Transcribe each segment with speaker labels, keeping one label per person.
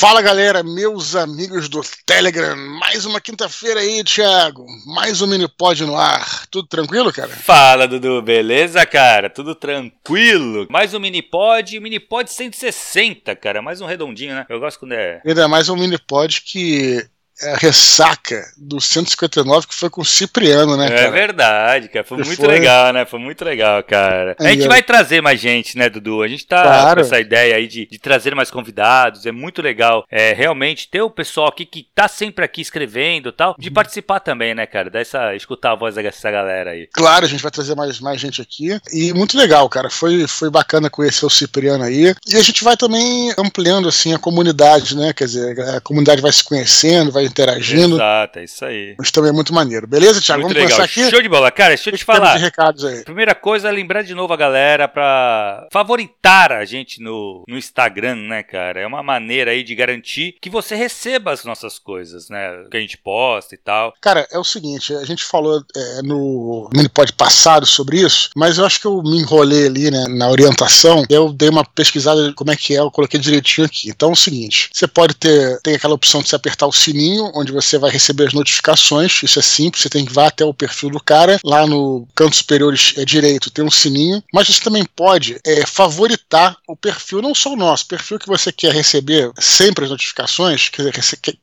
Speaker 1: Fala galera, meus amigos do Telegram, mais uma quinta-feira aí, Thiago, mais um Minipod no ar, tudo tranquilo, cara?
Speaker 2: Fala, Dudu, beleza, cara? Tudo tranquilo? Mais um Minipod, Minipod 160, cara, mais um redondinho, né? Eu gosto quando é...
Speaker 1: Ainda mais um Minipod que é a ressaca do 159 que foi com o Cipriano, né, é
Speaker 2: cara? É verdade, cara. Foi que muito foi... legal, né? Foi muito legal, cara. A gente vai trazer mais gente, né, Dudu? A gente tá claro. com essa ideia aí de, de, trazer mais convidados. É muito legal, é, realmente, ter o pessoal aqui que tá sempre aqui escrevendo e tal, de uhum. participar também, né, cara? Dessa, escutar a voz dessa galera aí.
Speaker 1: Claro, a gente vai trazer mais, mais gente aqui. E muito legal, cara. Foi, foi bacana conhecer o Cipriano aí. E a gente vai também ampliando, assim, a comunidade, né? Quer dizer, a comunidade vai se conhecendo, vai interagindo.
Speaker 2: Exato, é isso aí.
Speaker 1: Isso também é muito maneiro. Beleza, Thiago?
Speaker 2: Muito Vamos legal. começar aqui? Show de bola. Cara, deixa eu te falar. De recados aí. Primeira coisa é lembrar de novo a galera pra favoritar a gente no, no Instagram, né, cara? É uma maneira aí de garantir que você receba as nossas coisas, né? Que a gente posta e tal.
Speaker 1: Cara, é o seguinte, a gente falou é, no minipod passado sobre isso, mas eu acho que eu me enrolei ali, né, na orientação. Eu dei uma pesquisada como é que é, eu coloquei direitinho aqui. Então é o seguinte, você pode ter, tem aquela opção de você apertar o sininho onde você vai receber as notificações. Isso é simples, você tem que ir até o perfil do cara. Lá no canto superior é, direito tem um sininho. Mas você também pode é, favoritar o perfil, não só o nosso, perfil que você quer receber sempre as notificações, quer,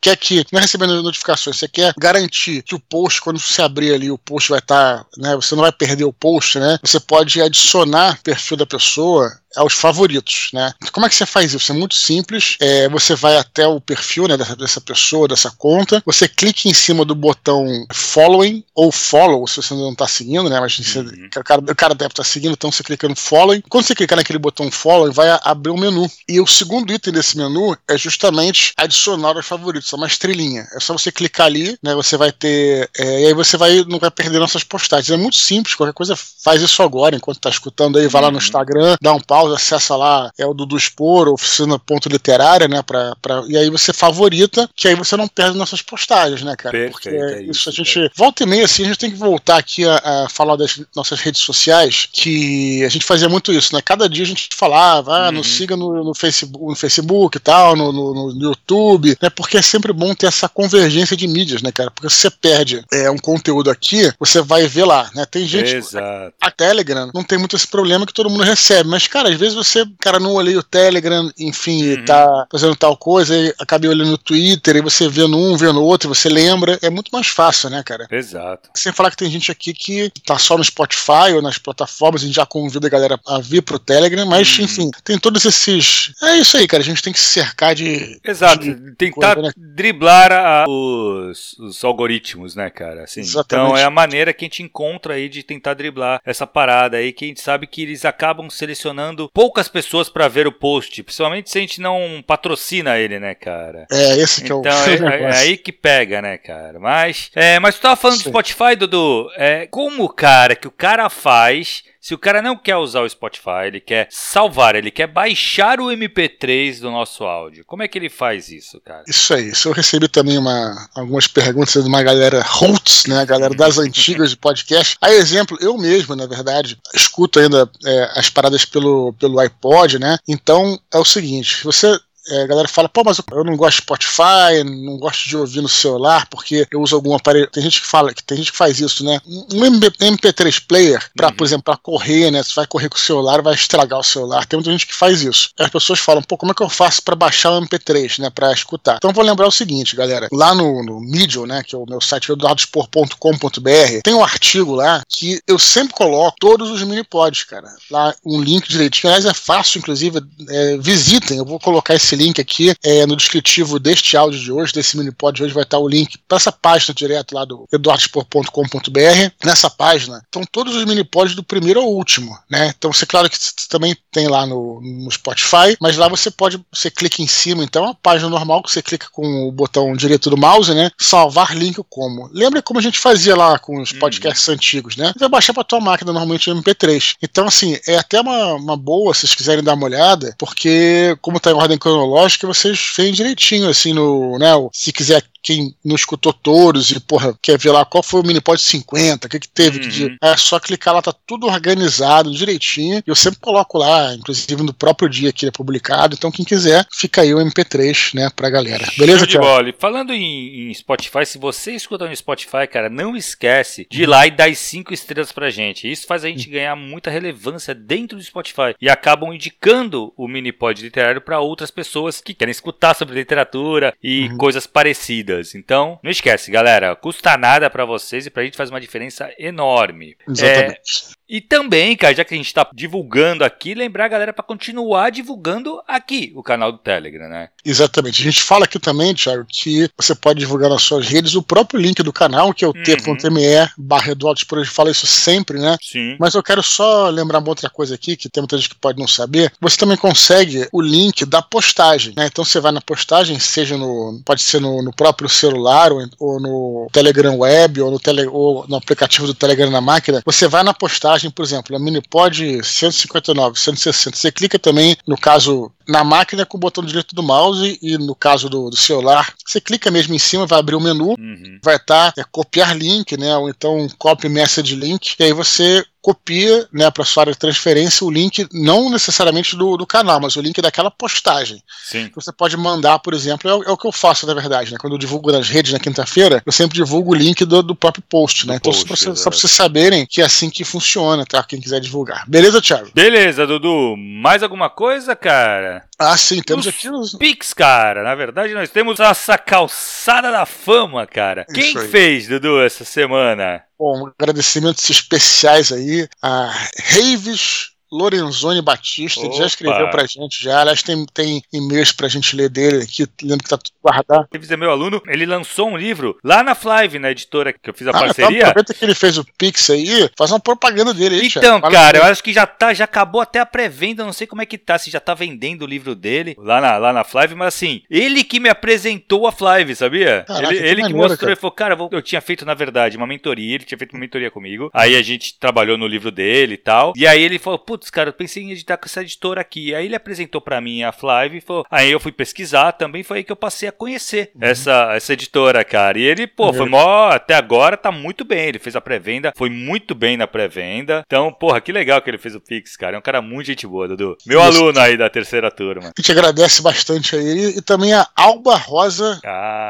Speaker 1: quer que, não é recebendo notificações, você quer garantir que o post, quando você abrir ali, o post vai estar, tá, né, você não vai perder o post, né? Você pode adicionar o perfil da pessoa aos favoritos, né? Como é que você faz isso? É muito simples. É, você vai até o perfil né, dessa, dessa pessoa, dessa conta, você clica em cima do botão following ou follow, se você não está seguindo, né? Mas você, uhum. o, cara, o, cara, deve estar tá seguindo, então você clica no following. Quando você clicar naquele botão following, vai abrir um menu. E o segundo item desse menu é justamente adicionar aos favoritos, é uma estrelinha. É só você clicar ali, né? Você vai ter. É, e aí você vai, não vai perder nossas postagens. É muito simples, qualquer coisa faz isso agora, enquanto está escutando aí, vai lá no uhum. Instagram, dá um acessa lá, é o do, do Expor, oficina ponto literária, né? Pra, pra, e aí você favorita, que aí você não perde nossas postagens, né, cara?
Speaker 2: Perfeito, Porque é
Speaker 1: isso, a gente. Cara. Volta e meia, assim, a gente tem que voltar aqui a, a, falar das nossas redes sociais, que a gente fazia muito isso, né? Cada dia a gente falava, ah, uhum. nos siga no, no, Facebook, no Facebook e tal, no, no, no, YouTube, né? Porque é sempre bom ter essa convergência de mídias, né, cara? Porque se você perde é, um conteúdo aqui, você vai ver lá, né? Tem gente.
Speaker 2: Exato.
Speaker 1: A, a Telegram não tem muito esse problema que todo mundo recebe, mas, cara, às vezes você, cara, não olhei o Telegram, enfim, uhum. tá fazendo tal coisa, e acabei olhando no Twitter, e você vendo um, vendo outro, você lembra, é muito mais fácil, né, cara?
Speaker 2: Exato.
Speaker 1: Sem falar que tem gente aqui que tá só no Spotify ou nas plataformas, a gente já convida a galera a vir pro Telegram, mas, uhum. enfim, tem todos esses. É isso aí, cara, a gente tem que se cercar de.
Speaker 2: Exato, de tentar coisa, né? driblar a, os, os, algoritmos, né, cara? Assim, então é a maneira que a gente encontra aí de tentar driblar essa parada aí, que a gente sabe que eles acabam selecionando poucas pessoas para ver o post, principalmente se a gente não patrocina ele, né, cara?
Speaker 1: É, esse que
Speaker 2: então,
Speaker 1: é o
Speaker 2: Então é, é, aí que pega, né, cara? Mas, é, mas tu tava falando Sim. do Spotify, Dudu, é, como, cara, que o cara faz se o cara não quer usar o Spotify, ele quer salvar, ele quer baixar o MP3 do nosso áudio. Como é que ele faz isso, cara?
Speaker 1: Isso aí. Isso eu recebi também uma, algumas perguntas de uma galera roots, né? A galera das antigas de podcast. A exemplo, eu mesmo, na verdade, escuto ainda é, as paradas pelo, pelo iPod, né? Então é o seguinte: você é, a galera fala, pô, mas eu não gosto de Spotify, não gosto de ouvir no celular, porque eu uso algum aparelho. Tem gente que fala, que tem gente que faz isso, né? Um MP3 player, pra, uhum. por exemplo, para correr, né? Você vai correr com o celular, vai estragar o celular. Tem muita gente que faz isso. As pessoas falam, pô, como é que eu faço para baixar o MP3, né? Pra escutar. Então vou lembrar o seguinte, galera. Lá no, no Medium, né? Que é o meu site, eduardospor.com.br, tem um artigo lá que eu sempre coloco todos os mini pods, cara. Lá um link direitinho. Aliás, é fácil, inclusive. É, visitem, eu vou colocar esse link aqui é, no descritivo deste áudio de hoje, desse mini pod de hoje, vai estar o link para essa página direto lá do eduardospor.com.br. Nessa página estão todos os mini pods do primeiro ao último, né? Então, você claro que também tem lá no, no Spotify, mas lá você pode, você clica em cima, então, é a página normal que você clica com o botão direito do mouse, né? Salvar link como. Lembra como a gente fazia lá com os uhum. podcasts antigos, né? Vai baixar para tua máquina normalmente o MP3. Então, assim, é até uma, uma boa se vocês quiserem dar uma olhada, porque como está em ordem cronológica, vocês veem direitinho, assim, no, né, se quiser quem não escutou todos e, porra, quer ver lá qual foi o Minipod 50, o que, que teve, uhum. que é só clicar lá, tá tudo organizado direitinho. Eu sempre coloco lá, inclusive no próprio dia que ele é publicado. Então, quem quiser, fica aí o MP3, né, pra galera. Beleza,
Speaker 2: Show bola. Falando em, em, Spotify, se você escuta no Spotify, cara, não esquece de ir lá e dar cinco estrelas pra gente. Isso faz a gente ganhar muita relevância dentro do Spotify e acabam indicando o Minipod literário para outras pessoas que querem escutar sobre literatura e uhum. coisas parecidas. Então, não esquece, galera, custa nada para vocês e pra gente faz uma diferença enorme.
Speaker 1: Exatamente.
Speaker 2: E também, cara, já que a gente tá divulgando aqui, lembrar a galera para continuar divulgando aqui o canal do Telegram, né?
Speaker 1: Exatamente. A gente fala aqui também, Thiago, que você pode divulgar nas suas redes o próprio link do canal, que é o uhum. t.me barra Eduardo por hoje fala isso sempre, né?
Speaker 2: Sim.
Speaker 1: Mas eu quero só lembrar uma outra coisa aqui, que tem muita gente que pode não saber. Você também consegue o link da postagem, né? Então você vai na postagem, seja no. pode ser no, no próprio celular, ou, ou, no Telegram Web, ou no, tele, ou no aplicativo do Telegram na máquina. Você vai na postagem, por exemplo, a Minipod 159, 160. Você clica também, no caso na máquina com o botão direito do mouse e no caso do, do celular, você clica mesmo em cima, vai abrir o um menu, uhum. vai estar tá, é, copiar link, né? Ou então copy message link, e aí você copia né, para sua área de transferência o link, não necessariamente do, do canal, mas o link daquela postagem.
Speaker 2: Sim.
Speaker 1: Você pode mandar, por exemplo, é, é, o que eu faço, na verdade, né? Quando eu divulgo nas redes na quinta-feira, eu sempre divulgo o link do, do próprio post, né? Do então, post, só, pra, só pra vocês saberem que é assim que funciona, tá? Quem quiser divulgar. Beleza, Thiago?
Speaker 2: Beleza, Dudu. Mais alguma coisa, cara?
Speaker 1: Ah, sim, temos
Speaker 2: os
Speaker 1: aqui
Speaker 2: os Pix, cara. Na verdade, nós temos essa calçada da fama, cara. Isso Quem aí. fez, Dudu, essa semana?
Speaker 1: Bom, agradecimentos especiais aí a Reives Lorenzoni Batista, ele já escreveu pra gente já. Aliás, tem, tem e-mails pra gente ler dele aqui, lembro que tá tudo guardado.
Speaker 2: Ele é meu aluno, ele lançou um livro lá na Flive, na editora que eu fiz a ah, parceria. Então,
Speaker 1: aproveita que ele fez o Pix aí, faz uma propaganda dele aí,
Speaker 2: Então, cara, eu acho que já tá, já acabou até a pré-venda, não sei como é que tá, se já tá vendendo o livro dele lá na, lá na Flive, mas assim, ele que me apresentou a Flive, sabia? Caraca, ele que, ele que mostrou, cara. ele falou, cara, eu tinha feito, na verdade, uma mentoria, ele tinha feito uma mentoria comigo, aí a gente trabalhou no livro dele e tal, e aí ele falou, putz, cara, eu pensei em editar com essa editora aqui. Aí ele apresentou para mim a Flive, falou, aí eu fui pesquisar, também foi aí que eu passei a conhecer uhum. essa, essa editora, cara. E ele, pô, foi mó, até agora tá muito bem. Ele fez a pré-venda, foi muito bem na pré-venda. Então, porra, que legal que ele fez o Pix, cara. É um cara muito gente boa, Dudu. Meu Isso. aluno aí da terceira turma.
Speaker 1: A gente agradece bastante a ele e também a Alba Rosa ah,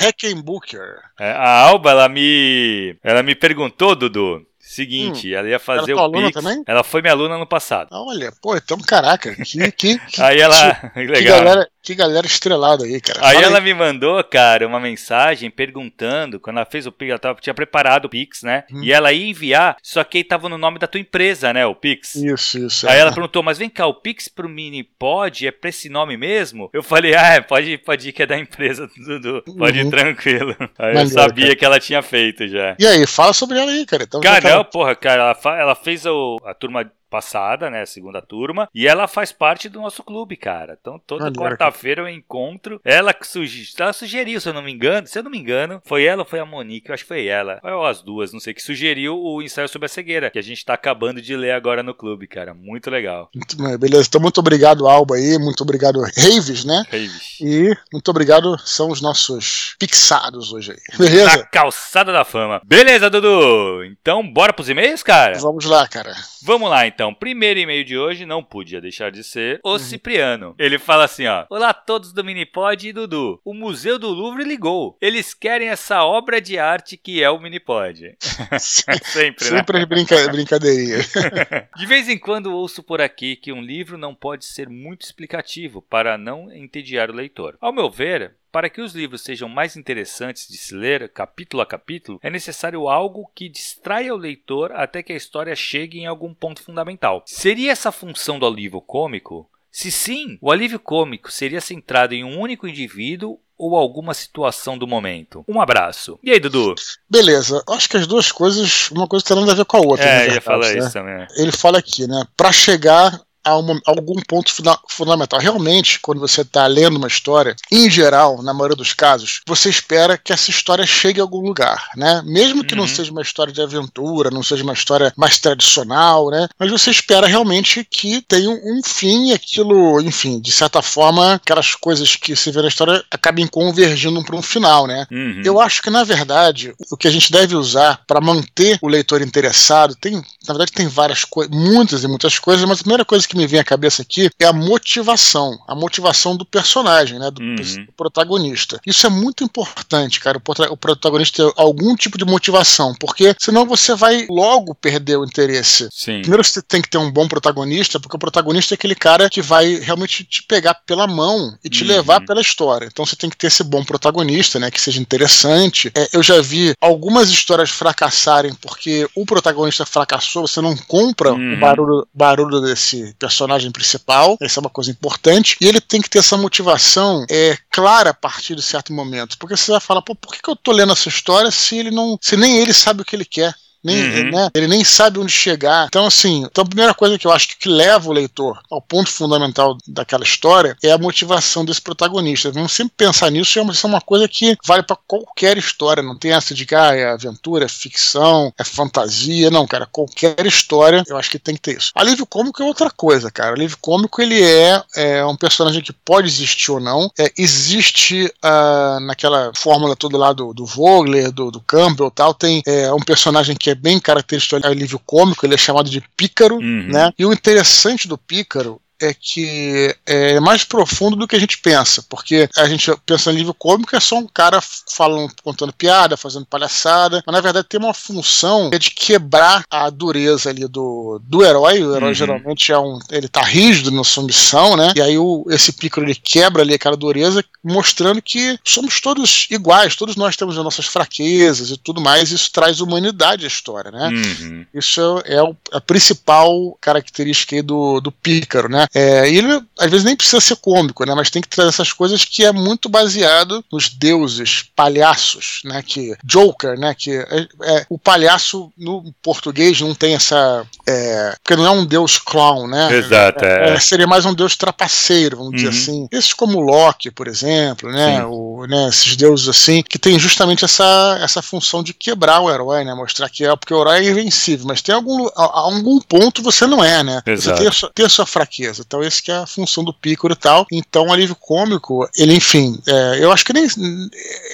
Speaker 1: He Heckenbucher.
Speaker 2: É, a Alba, ela me, ela me perguntou, Dudu, Seguinte, hum, ela ia fazer ela o Pix. Também? Ela foi minha aluna no passado.
Speaker 1: Olha, pô, então caraca, que, que, que
Speaker 2: Aí ela,
Speaker 1: que, legal. Que galera, que galera estrelada aí, cara.
Speaker 2: Aí Fala ela aí. me mandou, cara, uma mensagem perguntando, quando ela fez o Pix, ela tava, tinha preparado o Pix, né? Hum. E ela ia enviar, só que aí tava no nome da tua empresa, né, o Pix.
Speaker 1: Isso, isso.
Speaker 2: Aí é. ela perguntou, mas vem cá, o Pix pro Mini pode? É pra esse nome mesmo? Eu falei, ah, pode, pode ir que é da empresa, Dudu. Pode uhum. ir tranquilo. Aí eu sabia cara. que ela tinha feito já.
Speaker 1: E aí, fala sobre ela aí, cara.
Speaker 2: Então, cara, tá... não, porra, cara, ela, ela fez o, a turma passada, né? Segunda turma. E ela faz parte do nosso clube, cara. Então toda quarta-feira eu encontro. Ela, sugi ela sugeriu, se eu não me engano, se eu não me engano, foi ela ou foi a Monique? Eu acho que foi ela. Ou as duas, não sei, que sugeriu o ensaio sobre a cegueira, que a gente tá acabando de ler agora no clube, cara. Muito legal.
Speaker 1: Muito bem, beleza. Então, muito obrigado, Alba aí. Muito obrigado, Raves, né?
Speaker 2: Raves.
Speaker 1: E muito obrigado, são os nossos pixados hoje aí. Beleza?
Speaker 2: Na calçada da fama. Beleza, Dudu. Então, bora pros e-mails, cara?
Speaker 1: Vamos lá, cara.
Speaker 2: Vamos lá, então. Primeiro e-mail de hoje não podia deixar de ser o uhum. Cipriano. Ele fala assim, ó: Olá a todos do Minipod e Dudu. O Museu do Louvre ligou. Eles querem essa obra de arte que é o Minipod.
Speaker 1: Sempre, né? Sempre brinca brincadeirinha.
Speaker 2: de vez em quando ouço por aqui que um livro não pode ser muito explicativo para não entediar o leitor. Ao meu ver, para que os livros sejam mais interessantes de se ler capítulo a capítulo, é necessário algo que distraia o leitor até que a história chegue em algum ponto fundamental. Seria essa função do alívio cômico? Se sim, o alívio cômico seria centrado em um único indivíduo ou alguma situação do momento? Um abraço. E aí, Dudu?
Speaker 1: Beleza. Acho que as duas coisas, uma coisa tem nada a ver com a outra.
Speaker 2: É, ia falar né? isso também.
Speaker 1: Ele fala aqui, né? Para chegar a uma, algum ponto funda fundamental. Realmente, quando você está lendo uma história, em geral, na maioria dos casos, você espera que essa história chegue a algum lugar, né? Mesmo que uhum. não seja uma história de aventura, não seja uma história mais tradicional, né? Mas você espera realmente que tenha um fim e aquilo, enfim, de certa forma, aquelas coisas que se vê na história acabem convergindo para um final, né? Uhum. Eu acho que, na verdade, o que a gente deve usar para manter o leitor interessado, tem, na verdade, tem várias coisas, muitas e muitas coisas, mas a primeira coisa que me vem à cabeça aqui é a motivação, a motivação do personagem, né? Do, uhum. do protagonista. Isso é muito importante, cara, o, o protagonista ter algum tipo de motivação, porque senão você vai logo perder o interesse. Sim. Primeiro você tem que ter um bom protagonista, porque o protagonista é aquele cara que vai realmente te pegar pela mão e te uhum. levar pela história. Então você tem que ter esse bom protagonista, né? Que seja interessante. É, eu já vi algumas histórias fracassarem porque o protagonista fracassou, você não compra uhum. o barulho, barulho desse personagem principal. Essa é uma coisa importante. E ele tem que ter essa motivação é, clara a partir de certo momento. Porque você vai falar, pô, por que, que eu tô lendo essa história se ele não. se nem ele sabe o que ele quer? Nem, uhum. né, ele nem sabe onde chegar. Então, assim, então a primeira coisa que eu acho que, que leva o leitor ao ponto fundamental daquela história é a motivação desse protagonista. Vamos sempre pensar nisso, isso é uma coisa que vale para qualquer história, não tem essa de que ah, é aventura, é ficção, é fantasia, não, cara, qualquer história eu acho que tem que ter isso. Alívio cômico é outra coisa, cara. Alívio cômico ele é, é um personagem que pode existir ou não, é, existe uh, naquela fórmula toda lá do, do Vogler, do, do Campbell tal, tem é, um personagem que é bem característico do alívio cômico, ele é chamado de pícaro, uhum. né? E o interessante do pícaro é que é mais profundo do que a gente pensa, porque a gente pensa em livro cômico é só um cara falando, contando piada, fazendo palhaçada, mas na verdade tem uma função é de quebrar a dureza ali do, do herói. O herói uhum. geralmente é um, ele tá rígido na sua missão, né? E aí o, esse pícaro ele quebra ali aquela dureza, mostrando que somos todos iguais, todos nós temos as nossas fraquezas e tudo mais. Isso traz humanidade à história, né? Uhum. Isso é, é a principal característica do, do pícaro, né? É, e ele às vezes nem precisa ser cômico, né? Mas tem que trazer essas coisas que é muito baseado nos deuses palhaços, né? Que Joker, né? Que é, é, o palhaço no português não tem essa, é, porque não é um deus clown, né?
Speaker 2: Exato. É,
Speaker 1: é. seria mais um deus trapaceiro, vamos uhum. dizer assim. Esses como Loki, por exemplo, né? O, né? Esses deuses assim que tem justamente essa essa função de quebrar o herói, né? Mostrar que é porque o herói é invencível, mas tem algum a, a algum ponto você não é, né? Exato. Você tem a, sua, tem a sua fraqueza. Então, esse que é a função do Pícoro e tal. Então, o alívio cômico, ele, enfim, é, eu acho que nem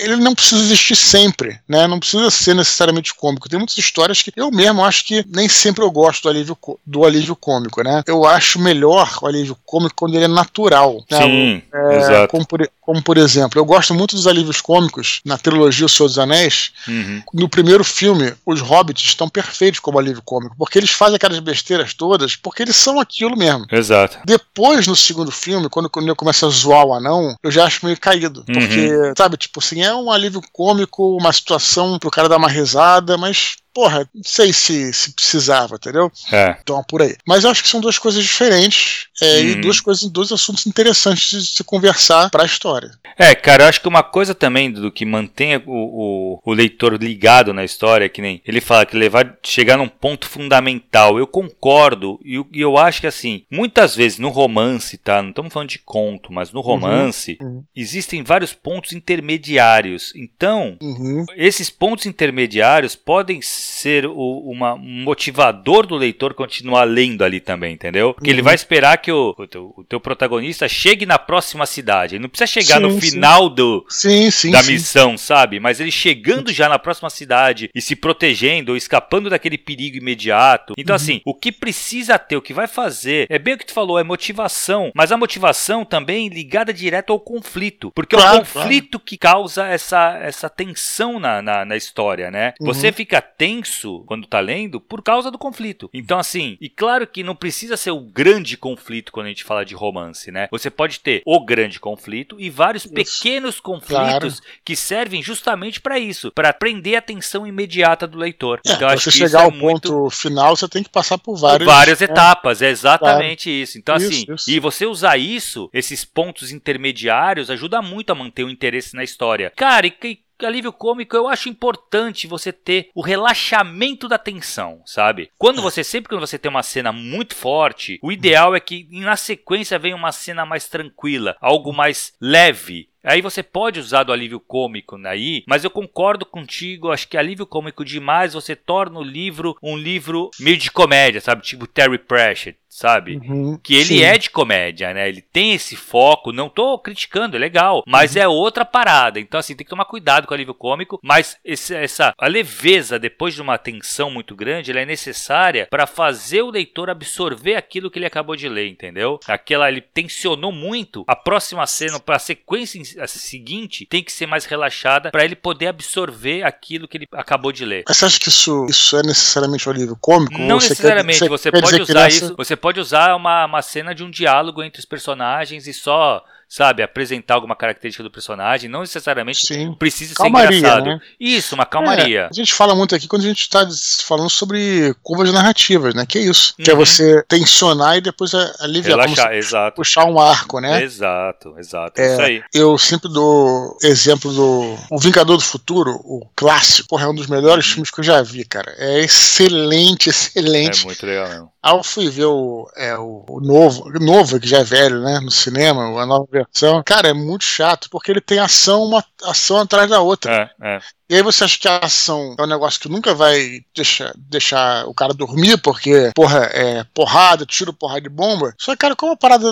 Speaker 1: ele não precisa existir sempre, né? Não precisa ser necessariamente cômico. Tem muitas histórias que eu mesmo acho que nem sempre eu gosto do alívio, do alívio cômico, né? Eu acho melhor o alívio cômico quando ele é natural.
Speaker 2: Né? Sim, é, exato.
Speaker 1: Como por, como por exemplo, eu gosto muito dos alívios cômicos na trilogia O Senhor dos Anéis. Uhum. No primeiro filme, os hobbits estão perfeitos como alívio cômico, porque eles fazem aquelas besteiras todas, porque eles são aquilo mesmo.
Speaker 2: Exato.
Speaker 1: Depois, no segundo filme, quando, eu começo a zoar o anão, eu já acho meio caído. Uhum. Porque, sabe, tipo assim, é um alívio cômico, uma situação pro cara dar uma risada, mas porra, não sei se, se precisava, entendeu? É. Então, por aí. Mas eu acho que são duas coisas diferentes é, hum. e uhum. duas coisas, dois assuntos interessantes de se conversar para a história.
Speaker 2: É, cara, eu acho que uma coisa também do que mantém o, o, o, leitor ligado na história, que nem ele fala que levar, chegar num ponto fundamental. Eu concordo e eu, eu acho que assim, muitas vezes no romance, tá? Não estamos falando de conto, mas no uhum. romance uhum. existem vários pontos intermediários. Então, uhum. esses pontos intermediários podem ser o, uma, um motivador do leitor continuar lendo ali também, entendeu? Porque uhum. ele vai esperar que o, o, teu, o, teu, protagonista chegue na próxima cidade. Ele não precisa chegar sim, no final do,
Speaker 1: sim, sim,
Speaker 2: da missão, sabe? Mas ele chegando já na próxima cidade e se protegendo ou escapando daquele perigo imediato. Então, uhum. assim, o que precisa ter, o que vai fazer, é bem o que tu falou, é motivação. Mas a motivação também ligada direto ao conflito. Porque claro, é o conflito claro. que causa essa, essa tensão na, na, na história, né? Uhum. Você fica tenso tenso quando tá lendo por causa do conflito. Então, assim, e claro que não precisa ser o grande conflito quando a gente fala de romance, né? Você pode ter o grande conflito e vários isso. pequenos conflitos claro. que servem justamente para isso, para prender a atenção imediata do leitor.
Speaker 1: É, então, acho você que chegar ao é ponto muito... final, você tem que passar por vários,
Speaker 2: por várias né? etapas, é exatamente claro. isso. Então, assim, isso, isso. e você usar isso, esses pontos intermediários, ajuda muito a manter o interesse na história. Cara, e alívio cômico eu acho importante você ter o relaxamento da tensão, sabe? Quando você sempre quando você tem uma cena muito forte, o ideal é que na sequência venha uma cena mais tranquila, algo mais leve, Aí você pode usar do alívio cômico aí, mas eu concordo contigo, acho que alívio cômico demais você torna o livro um livro meio de comédia, sabe? Tipo Terry Pratchett sabe? Uhum, que ele sim. é de comédia, né? Ele tem esse foco, não tô criticando, é legal, mas uhum. é outra parada. Então, assim, tem que tomar cuidado com o alívio cômico, mas esse, essa a leveza, depois de uma tensão muito grande, ela é necessária para fazer o leitor absorver aquilo que ele acabou de ler, entendeu? Aquela, ele tensionou muito, a próxima cena, para a sequência seguinte, tem que ser mais relaxada para ele poder absorver aquilo que ele acabou de ler.
Speaker 1: Mas você acha que isso, isso é necessariamente um alívio cômico?
Speaker 2: Não necessariamente, você, quer, você, você pode usar isso, você pode usar uma, uma cena de um diálogo entre os personagens e só sabe, apresentar alguma característica do personagem, não necessariamente Sim. precisa calmaria, ser engraçado. Né? Isso, uma calmaria. É,
Speaker 1: a gente fala muito aqui quando a gente está falando sobre curvas narrativas, né? Que é isso. Uhum. Que é uhum. você tensionar e depois aliviar.
Speaker 2: Relaxar, exato.
Speaker 1: Puxar um arco, né?
Speaker 2: Exato, exato. É, isso aí.
Speaker 1: Eu sempre dou exemplo do O Vingador do Futuro, o clássico, porra, é um dos melhores uhum. filmes que eu já vi, cara. É excelente, excelente.
Speaker 2: É muito legal mesmo.
Speaker 1: Aí eu fui ver o, é, o, novo, novo, que já é velho, né? No cinema, a nova versão. Cara, é muito chato, porque ele tem ação, uma ação atrás da outra. É, é. E aí você acha que a ação é um negócio que nunca vai deixar, deixar o cara dormir, porque, porra, é porrada, tiro, porrada de bomba. Só que, cara, como a parada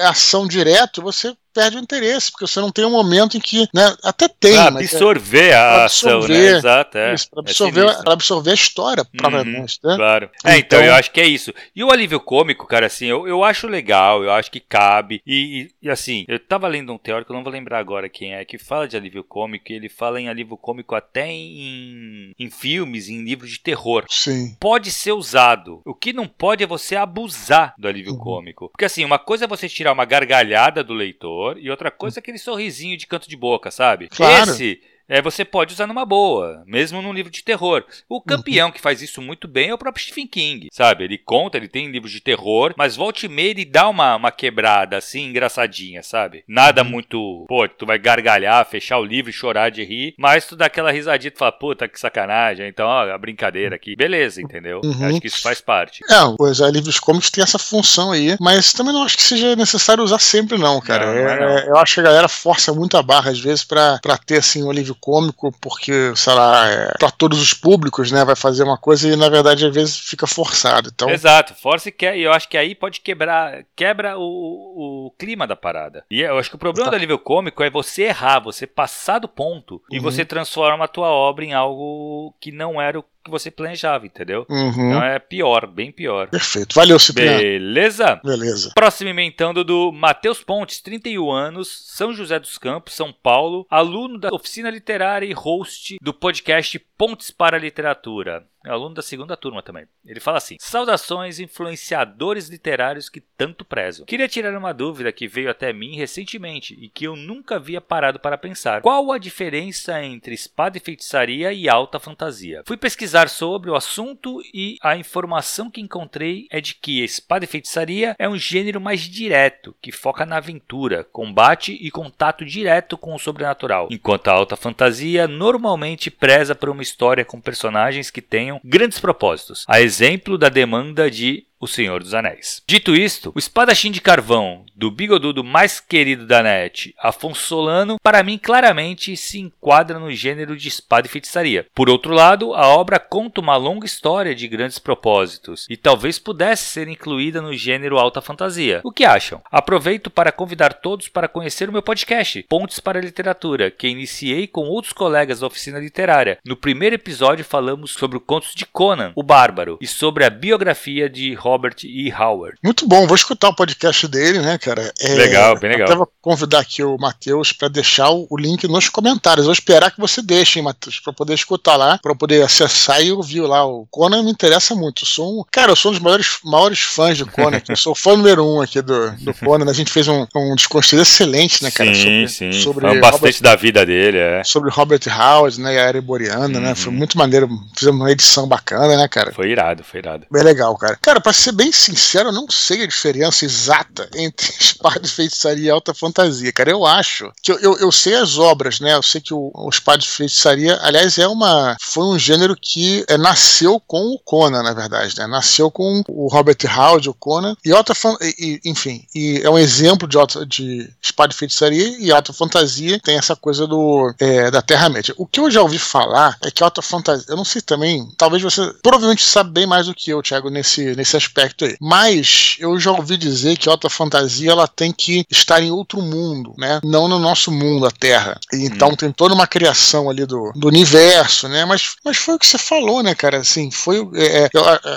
Speaker 1: é ação direto, você perde o interesse, porque você não tem um momento em que, né, até tem.
Speaker 2: Pra absorver é, a ação, né? Exato, é.
Speaker 1: Isso, pra, absorver, é pra absorver a história, uhum, provavelmente, né?
Speaker 2: Claro. É, então, então, eu acho que é isso. E o alívio cômico, cara, assim, eu, eu acho legal, eu acho que cabe. E, e, e assim, eu tava lendo um teórico, eu não vou lembrar agora quem é, que fala de alívio cômico, e ele fala em alívio cômico até em, em filmes, em livros de terror.
Speaker 1: Sim.
Speaker 2: Pode ser usado. O que não pode é você abusar do alívio uhum. cômico. Porque assim, uma coisa é você tirar uma gargalhada do leitor, e outra coisa é aquele sorrisinho de canto de boca, sabe?
Speaker 1: Claro.
Speaker 2: Esse é, você pode usar numa boa, mesmo num livro de terror. O campeão uhum. que faz isso muito bem é o próprio Stephen King, sabe? Ele conta, ele tem livros de terror, mas volte e meia ele dá uma, uma quebrada assim, engraçadinha, sabe? Nada uhum. muito, pô, tu vai gargalhar, fechar o livro e chorar de rir, mas tu dá aquela risadinha e fala, puta que sacanagem, então, ó, a brincadeira aqui. Beleza, entendeu?
Speaker 1: Uhum.
Speaker 2: Acho que isso faz parte.
Speaker 1: É, pois é, livros cômicos tem essa função aí, mas também não acho que seja necessário usar sempre, não, cara. Não, não é, não. eu acho que a galera força muito a barra, às vezes, pra, pra ter, assim, um livro cômico, por porque, sei lá, é, para todos os públicos, né, vai fazer uma coisa e na verdade às vezes fica forçado. Então...
Speaker 2: Exato, força e quer, e eu acho que aí pode quebrar, quebra o, o clima da parada. E eu acho que o problema tá. do nível cômico é você errar, você passar do ponto uhum. e você transforma a tua obra em algo que não era o que você planejava, entendeu?
Speaker 1: Uhum.
Speaker 2: Então é pior, bem pior.
Speaker 1: Perfeito. Valeu, Cipriano.
Speaker 2: Beleza?
Speaker 1: Beleza.
Speaker 2: Próximo emendando do Matheus Pontes, 31 anos, São José dos Campos, São Paulo, aluno da oficina literária e host do podcast Pontes para a Literatura. É aluno da segunda turma também. Ele fala assim: Saudações, influenciadores literários que tanto prezo. Queria tirar uma dúvida que veio até mim recentemente e que eu nunca havia parado para pensar. Qual a diferença entre espada e feitiçaria e alta fantasia? Fui pesquisar sobre o assunto e a informação que encontrei é de que espada e feitiçaria é um gênero mais direto, que foca na aventura, combate e contato direto com o sobrenatural, enquanto a alta fantasia normalmente preza por uma história com personagens que tenham grandes propósitos, a exemplo da demanda de o Senhor dos Anéis. Dito isto, o espadachim de carvão do bigodudo mais querido da net, Afonso Solano, para mim claramente se enquadra no gênero de espada e feitiçaria. Por outro lado, a obra conta uma longa história de grandes propósitos e talvez pudesse ser incluída no gênero alta fantasia. O que acham? Aproveito para convidar todos para conhecer o meu podcast, Pontes para a Literatura, que iniciei com outros colegas da oficina literária. No primeiro episódio falamos sobre o contos de Conan, o Bárbaro, e sobre a biografia de Robert E. Howard.
Speaker 1: Muito bom, vou escutar o podcast dele, né, cara?
Speaker 2: É, legal, bem legal.
Speaker 1: Até vou convidar aqui o Matheus para deixar o, link nos comentários. Vou esperar que você deixe, Matheus, para poder escutar lá, para poder acessar e ouvir lá. O Conan me interessa muito. Eu sou um, cara, eu sou um dos maiores, maiores fãs de Conan. eu sou fã número um aqui do, do Conan. A gente fez um, um desconstruído excelente, né, cara?
Speaker 2: Sim, sobre, sim. Sobre Foi bastante Robert, da vida dele, é.
Speaker 1: Sobre Robert Howard, né, e a Ereboriana, uhum. né? Foi uhum. muito maneiro. Fizemos uma edição bacana, né, cara?
Speaker 2: Foi irado, foi irado.
Speaker 1: Bem legal, cara. Cara, pra ser bem sincero, eu não sei a diferença exata entre espada de feitiçaria e alta fantasia, cara. Eu acho que eu, eu, eu sei as obras, né? Eu sei que o, o espada de feitiçaria, aliás, é uma foi um gênero que é, nasceu com o Conan, na verdade, né? Nasceu com o Robert Howard, o Conan, e alta e, enfim, e é um exemplo de, alta, de espada de feitiçaria e alta fantasia tem essa coisa do é, da Terra-média. O que eu já ouvi falar é que alta fantasia, eu não sei também, talvez você provavelmente sabe bem mais do que eu, Thiago, nesse, nesse aspecto aí. Mas eu já ouvi dizer que a alta fantasia ela tem que estar em outro mundo, né? Não no nosso mundo, a Terra. Então hum. tem toda uma criação ali do, do universo, né? Mas, mas foi o que você falou, né, cara? Assim, foi é, é,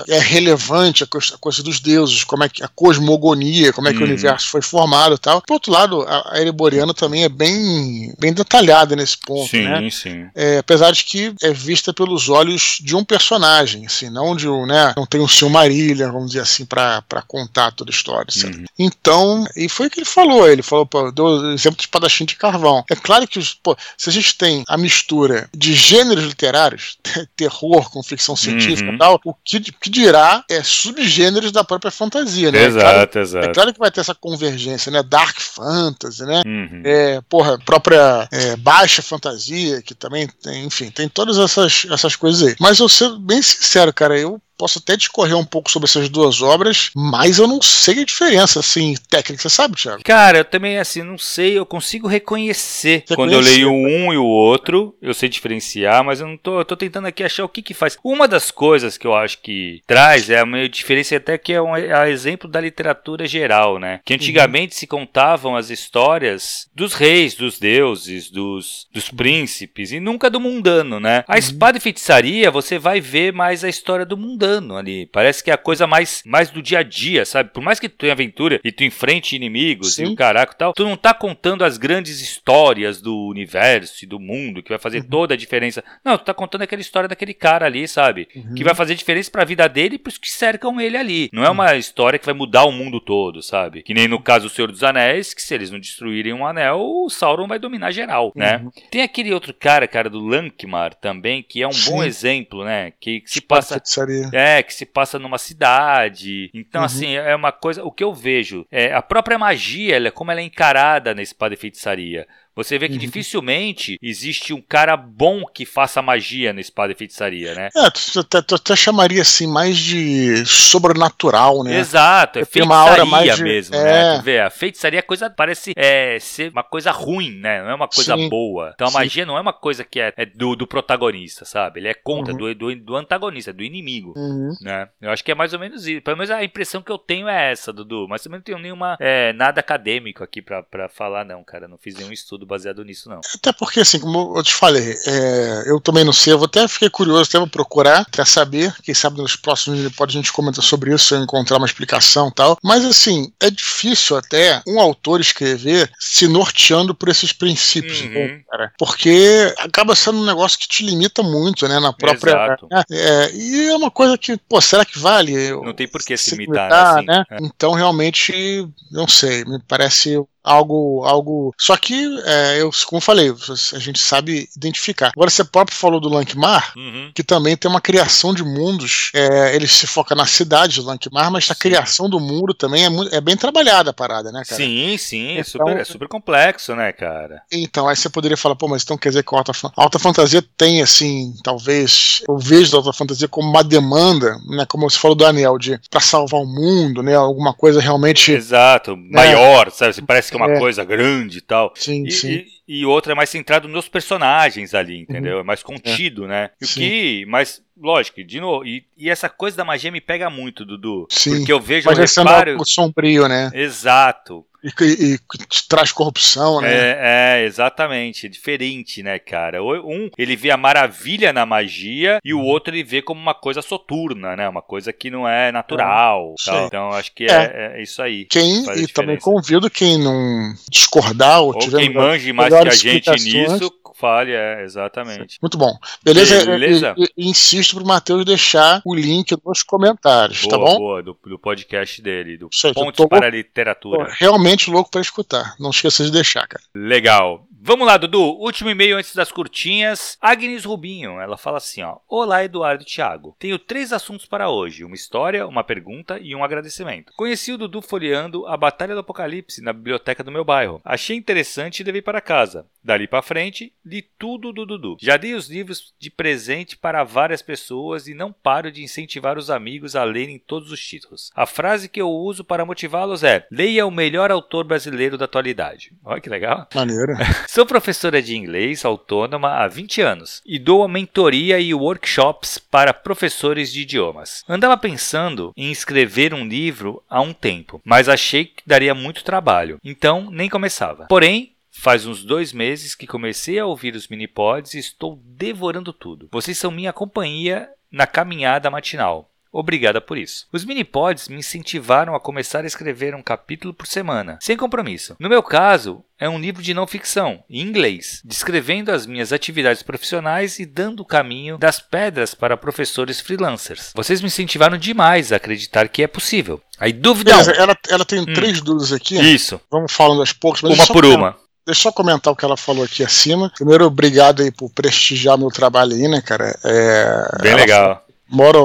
Speaker 1: é, é relevante a coisa, a coisa, dos deuses, como é que a cosmogonia, como é que hum. o universo foi formado e tal. Por outro lado, a, a Ereboriana também é bem, bem detalhada nesse ponto,
Speaker 2: sim,
Speaker 1: né?
Speaker 2: Sim.
Speaker 1: É, apesar de que é vista pelos olhos de um personagem, assim, não de um, né? Não tem um Silmarillion, vamos dizer assim, para contar toda a história. Uhum. Então, e foi o que ele falou. Ele falou, pô, deu exemplo de espadachim de carvão. É claro que, pô, se a gente tem a mistura de gêneros literários, terror com ficção científica uhum. e tal, o que, que dirá é subgêneros da própria fantasia, né?
Speaker 2: Exato,
Speaker 1: é claro,
Speaker 2: exato.
Speaker 1: É claro que vai ter essa convergência, né? Dark fantasy, né?
Speaker 2: Uhum.
Speaker 1: É, porra, própria é, baixa fantasia, que também tem, enfim, tem todas essas, essas coisas aí. Mas eu ser bem sincero, cara, eu posso até discorrer um pouco sobre essas duas obras, mas eu não sei a diferença, assim, técnica. Você sabe, Thiago?
Speaker 2: Cara, eu também, assim, não sei. Eu consigo reconhecer. Quando eu leio um e o outro, eu sei diferenciar, mas eu não tô, eu tô tentando aqui achar o que que faz. Uma das coisas que eu acho que traz é a diferença até que é um é exemplo da literatura geral, né? Que antigamente uhum. se contavam as histórias dos reis, dos deuses, dos, dos príncipes e nunca do mundano, né? A uhum. espada e feitiçaria, você vai ver mais a história do mundano ali. Parece que é a coisa mais, mais do dia a dia, sabe? Por mais que tu tenha aventura e tu enfrente inimigos Sim. e o caraca e tal, tu não tá contando as grandes histórias do universo e do mundo que vai fazer uhum. toda a diferença. Não, tu tá contando aquela história daquele cara ali, sabe? Uhum. Que vai fazer diferença pra vida dele e pros que cercam ele ali. Não é uma história que vai mudar o mundo todo, sabe? Que nem no caso do Senhor dos Anéis, que se eles não destruírem um anel, o Sauron vai dominar geral, né? Uhum. Tem aquele outro cara, cara, do Lankmar também, que é um Sim. bom exemplo, né? Que, que se passa. É, que se passa numa cidade. Então, uhum. assim, é uma coisa. O que eu vejo é a própria magia, ela, como ela é encarada na espada e feitiçaria. Você vê que uhum. dificilmente existe um cara bom que faça magia na espada e feitiçaria, né?
Speaker 1: É, tu até, tu até chamaria assim mais de sobrenatural, né?
Speaker 2: Exato, é feitiçaria uma aura mais de... mesmo, né? é. né? Tu vê, a feitiçaria é coisa, parece é, ser uma coisa ruim, né? Não é uma coisa Sim. boa. Então a Sim. magia não é uma coisa que é, é do, do, protagonista, sabe? Ele é contra, uhum. do, do, do, antagonista, do inimigo, uhum. né? Eu acho que é mais ou menos isso. Pelo menos a impressão que eu tenho é essa, Dudu. Mas também não tenho nenhuma, é, nada acadêmico aqui pra falar, não, cara. Não fiz nenhum estudo baseado nisso, não.
Speaker 1: Até porque, assim, como eu te falei, é, eu também não sei, eu até fiquei curioso, até vou procurar, até saber, quem sabe nos próximos pode a gente comentar sobre isso, eu encontrar uma explicação e tal. Mas, assim, é difícil até um autor escrever se norteando por esses princípios, uhum. cara, porque acaba sendo um negócio que te limita muito, né, na própria.
Speaker 2: Exato.
Speaker 1: É, é, e é uma coisa que, pô, será que vale?
Speaker 2: Não tem por que se, se limitar, limitar assim,
Speaker 1: né? É. Então, realmente, não sei, me parece algo algo só que é, eu como falei a gente sabe identificar agora você próprio falou do Lankmar
Speaker 2: uhum.
Speaker 1: que também tem uma criação de mundos é, ele se foca na cidade de Lankmar mas sim. a criação do mundo também é, muito, é bem trabalhada a parada né cara
Speaker 2: sim sim é então, é, super, é super complexo né cara
Speaker 1: então aí você poderia falar pô mas então quer dizer que a alta, a alta fantasia tem assim talvez eu vejo a alta fantasia como uma demanda né como você falou do Anel de para salvar o mundo né alguma coisa realmente
Speaker 2: exato né? maior sabe parece que é uma é. coisa grande e tal.
Speaker 1: Sim,
Speaker 2: e,
Speaker 1: sim.
Speaker 2: E, e outra é mais centrado nos personagens ali, entendeu? Uhum. É mais contido, é. né? O Sim. que, mas lógico, de novo, e, e, essa coisa da magia me pega muito, Dudu.
Speaker 1: Sim.
Speaker 2: Porque eu vejo
Speaker 1: mas um reparo... sombrio, né?
Speaker 2: Exato.
Speaker 1: E, e, e, traz corrupção, né?
Speaker 2: É, é, exatamente. Diferente, né, cara? Um, ele vê a maravilha na magia e o outro ele vê como uma coisa soturna, né? Uma coisa que não é natural. É, então, acho que é, é, é isso aí.
Speaker 1: Quem, e também convido quem não discordar ou, ou
Speaker 2: tiver quem manje mais que a gente nisso, fale, é, exatamente.
Speaker 1: Muito bom. Beleza?
Speaker 2: Beleza?
Speaker 1: E, e, insisto pro Matheus deixar o link nos comentários,
Speaker 2: tá
Speaker 1: boa, tá bom?
Speaker 2: Boa, do, do podcast dele, do
Speaker 1: Sei,
Speaker 2: Pontos para a Literatura.
Speaker 1: Realmente louco para escutar. Não esqueça de deixar, cara.
Speaker 2: Legal. Vamos lá, Dudu. Último e-mail antes das curtinhas. Agnes Rubinho, ela fala assim, ó. Olá, Eduardo e Thiago. Tenho três assuntos para hoje. Uma história, uma pergunta e um agradecimento. Conheci o Dudu folheando A Batalha do Apocalipse na biblioteca do meu bairro. Achei interessante e levei para casa. Dali para frente, li tudo do Dudu. Já dei os livros de presente para várias pessoas e não paro de incentivar os amigos a lerem todos os títulos. A frase que eu uso para motivá-los é: leia o melhor autor brasileiro da atualidade. Olha que legal.
Speaker 1: Maneiro.
Speaker 2: Sou professora de inglês autônoma há 20 anos e dou a mentoria e workshops para professores de idiomas. Andava pensando em escrever um livro há um tempo, mas achei que daria muito trabalho, então nem começava. Porém, Faz uns dois meses que comecei a ouvir os minipods e estou devorando tudo. Vocês são minha companhia na caminhada matinal. Obrigada por isso. Os minipods me incentivaram a começar a escrever um capítulo por semana, sem compromisso. No meu caso, é um livro de não ficção, em inglês, descrevendo as minhas atividades profissionais e dando o caminho das pedras para professores freelancers. Vocês me incentivaram demais a acreditar que é possível. Aí, dúvida.
Speaker 1: Beleza, ela, ela tem hum. três dúvidas aqui.
Speaker 2: Isso.
Speaker 1: Vamos falando aos poucos.
Speaker 2: uma por uma.
Speaker 1: Deixa eu só comentar o que ela falou aqui acima. Primeiro, obrigado aí por prestigiar meu trabalho aí, né, cara?
Speaker 2: É, Bem legal
Speaker 1: mora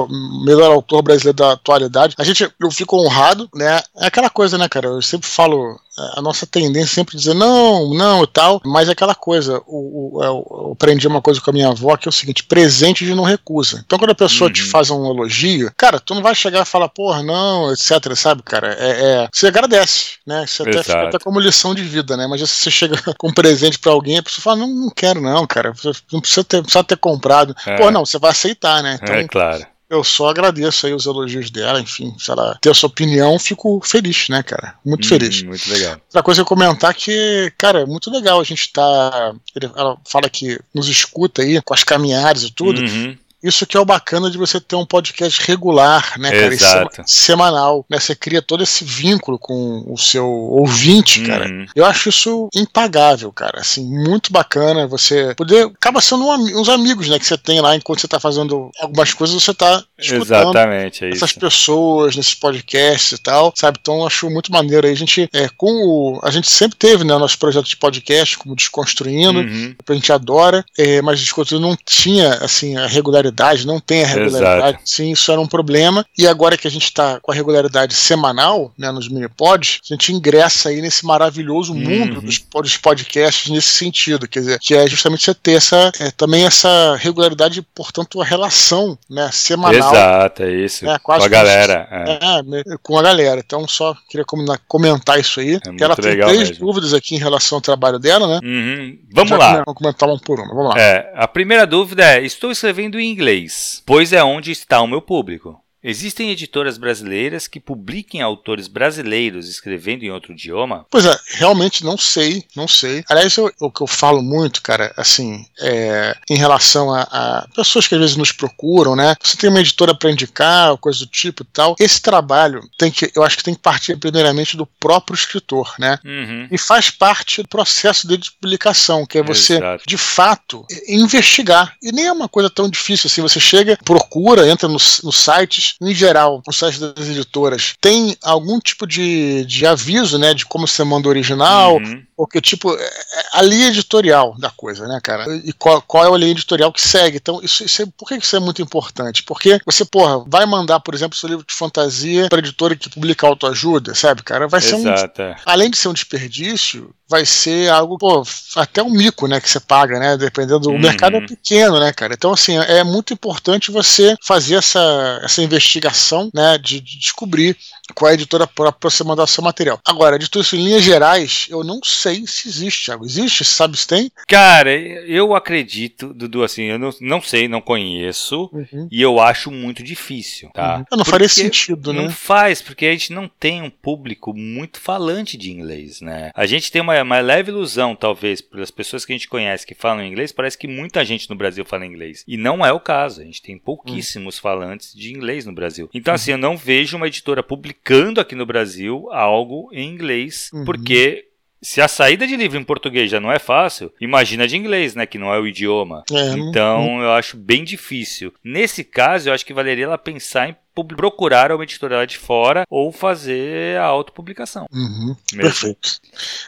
Speaker 1: melhor autor brasileiro da atualidade. A gente, eu fico honrado, né? É aquela coisa, né, cara? Eu sempre falo, a nossa tendência é sempre dizer não, não e tal, mas é aquela coisa, o, o, eu, aprendi uma coisa com a minha avó que é o seguinte: presente de não recusa. Então quando a pessoa uhum. te faz um elogio, cara, tu não vai chegar e falar, porra, não, etc, sabe, cara? É, é você agradece, né? Isso até fica até como lição de vida, né? Mas se você chega com um presente para alguém, a pessoa fala, não, não quero não, cara, não precisa ter, precisa ter comprado. É. Pô, não, você vai aceitar, né?
Speaker 2: Então, é claro.
Speaker 1: Eu só agradeço aí os elogios dela, enfim, se ela ter a sua opinião, fico feliz, né, cara? Muito hum, feliz.
Speaker 2: Muito legal.
Speaker 1: Outra coisa eu comentar que, cara, é muito legal a gente tá. Ela fala que nos escuta aí com as caminhadas e tudo. Uhum. Isso que é o bacana de você ter um podcast regular, né, cara?
Speaker 2: Exato.
Speaker 1: semanal, né? Você cria todo esse vínculo com o seu ouvinte, uhum. cara. Eu acho isso impagável, cara. Assim, muito bacana você poder. Acaba sendo um, uns amigos, né? Que você tem lá enquanto você tá fazendo algumas coisas, você tá escutando
Speaker 2: Exatamente, é
Speaker 1: essas pessoas nesses podcasts e tal, sabe? Então eu acho muito maneiro aí. A gente, é, com o, a gente sempre teve, né, nosso projeto de podcast, como Desconstruindo, uhum. a gente adora, é, mas Desconstruindo não tinha, assim, a regularidade regularidade, não tem a regularidade. Exato. Sim, isso era um problema. E agora que a gente está com a regularidade semanal, né, nos mini-pods, a gente ingressa aí nesse maravilhoso uhum. mundo dos, dos, podcasts nesse sentido. Quer dizer, que é justamente você ter essa, é, também essa regularidade, portanto, a relação né, semanal.
Speaker 2: Exato, é isso. Né, com a galera.
Speaker 1: É. Né, com a galera. Então, só queria comentar isso aí. É ela tem três mesmo. dúvidas aqui em relação ao trabalho dela, né?
Speaker 2: Uhum. Vamos Já lá.
Speaker 1: Vamos comentar uma por uma. Vamos lá.
Speaker 2: É, a primeira dúvida é: estou escrevendo em inglês inglês, pois é onde está o meu público. Existem editoras brasileiras que publiquem autores brasileiros escrevendo em outro idioma?
Speaker 1: Pois é, realmente não sei, não sei. Aliás, eu, o que eu falo muito, cara, assim, é, em relação a, a, pessoas que às vezes nos procuram, né? Você tem uma editora para indicar, coisa do tipo e tal. Esse trabalho tem que, eu acho que tem que partir primeiramente do próprio escritor, né?
Speaker 2: Uhum.
Speaker 1: E faz parte do processo de publicação, que é você, Exato. de fato, investigar. E nem é uma coisa tão difícil assim. Você chega, procura, entra nos no sites em geral, o site das editoras tem algum tipo de, de aviso, né, de como você manda o original, uhum. Porque, tipo, é, é a linha editorial da coisa, né, cara? E qual, qual é a linha editorial que segue. Então, isso, isso é, por que isso é muito importante? Porque você, porra, vai mandar, por exemplo, seu livro de fantasia para editora que publica autoajuda, sabe, cara? Vai ser
Speaker 2: Exato.
Speaker 1: um. É. Além de ser um desperdício, vai ser algo, pô, até um mico, né, que você paga, né, dependendo do uhum. mercado é pequeno, né, cara. Então, assim, é muito importante você fazer essa, essa investigação, né, de, de descobrir é a editora para você mandar seu material. Agora, de tudo isso em linhas gerais, eu não sei se existe, Thiago. Existe? Sabe se tem?
Speaker 2: Cara, eu acredito, Dudu, assim, eu não, não sei, não conheço, uhum. e eu acho muito difícil, tá?
Speaker 1: Uhum. Não faria sentido,
Speaker 2: né? Não faz, porque a gente não tem um público muito falante de inglês, né? A gente tem uma, uma leve ilusão, talvez, pelas pessoas que a gente conhece que falam inglês, parece que muita gente no Brasil fala inglês. E não é o caso. A gente tem pouquíssimos uhum. falantes de inglês no Brasil. Então, assim, eu não vejo uma editora publicando publicando aqui no Brasil algo em inglês, uhum. porque se a saída de livro em português já não é fácil, imagina de inglês, né? Que não é o idioma. É, então, eu acho bem difícil. Nesse caso, eu acho que valeria ela pensar em procurar uma editora lá de fora ou fazer a autopublicação.
Speaker 1: Uhum, perfeito.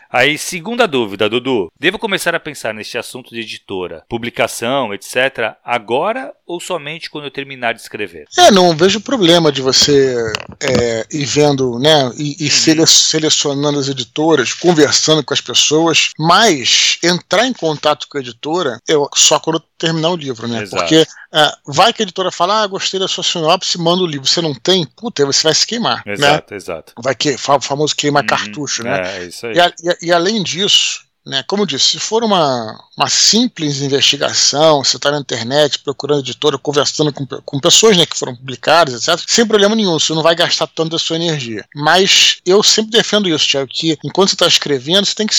Speaker 2: Aí, segunda dúvida, Dudu. Devo começar a pensar neste assunto de editora, publicação, etc., agora ou somente quando eu terminar de escrever?
Speaker 1: É, não vejo problema de você é, ir vendo, né, e, e uhum. selecionando as editoras, conversando com as pessoas, mas entrar em contato com a editora eu, só quando terminar o livro, né? Exato. Porque é, vai que a editora fala, ah, gostei da sua sinopse, manda o livro. Você não tem, puta, você vai se queimar.
Speaker 2: Né? Exato, né? exato.
Speaker 1: Vai que, o famoso queimar uhum, cartucho, né?
Speaker 2: É, isso aí.
Speaker 1: E, e, e além disso, né? Como eu disse, se for uma, uma simples investigação, você está na internet procurando editora, conversando com, com pessoas né, que foram publicadas, etc., sem problema nenhum, você não vai gastar tanto da sua energia. Mas eu sempre defendo isso, Tiago, que enquanto você está escrevendo, você tem que,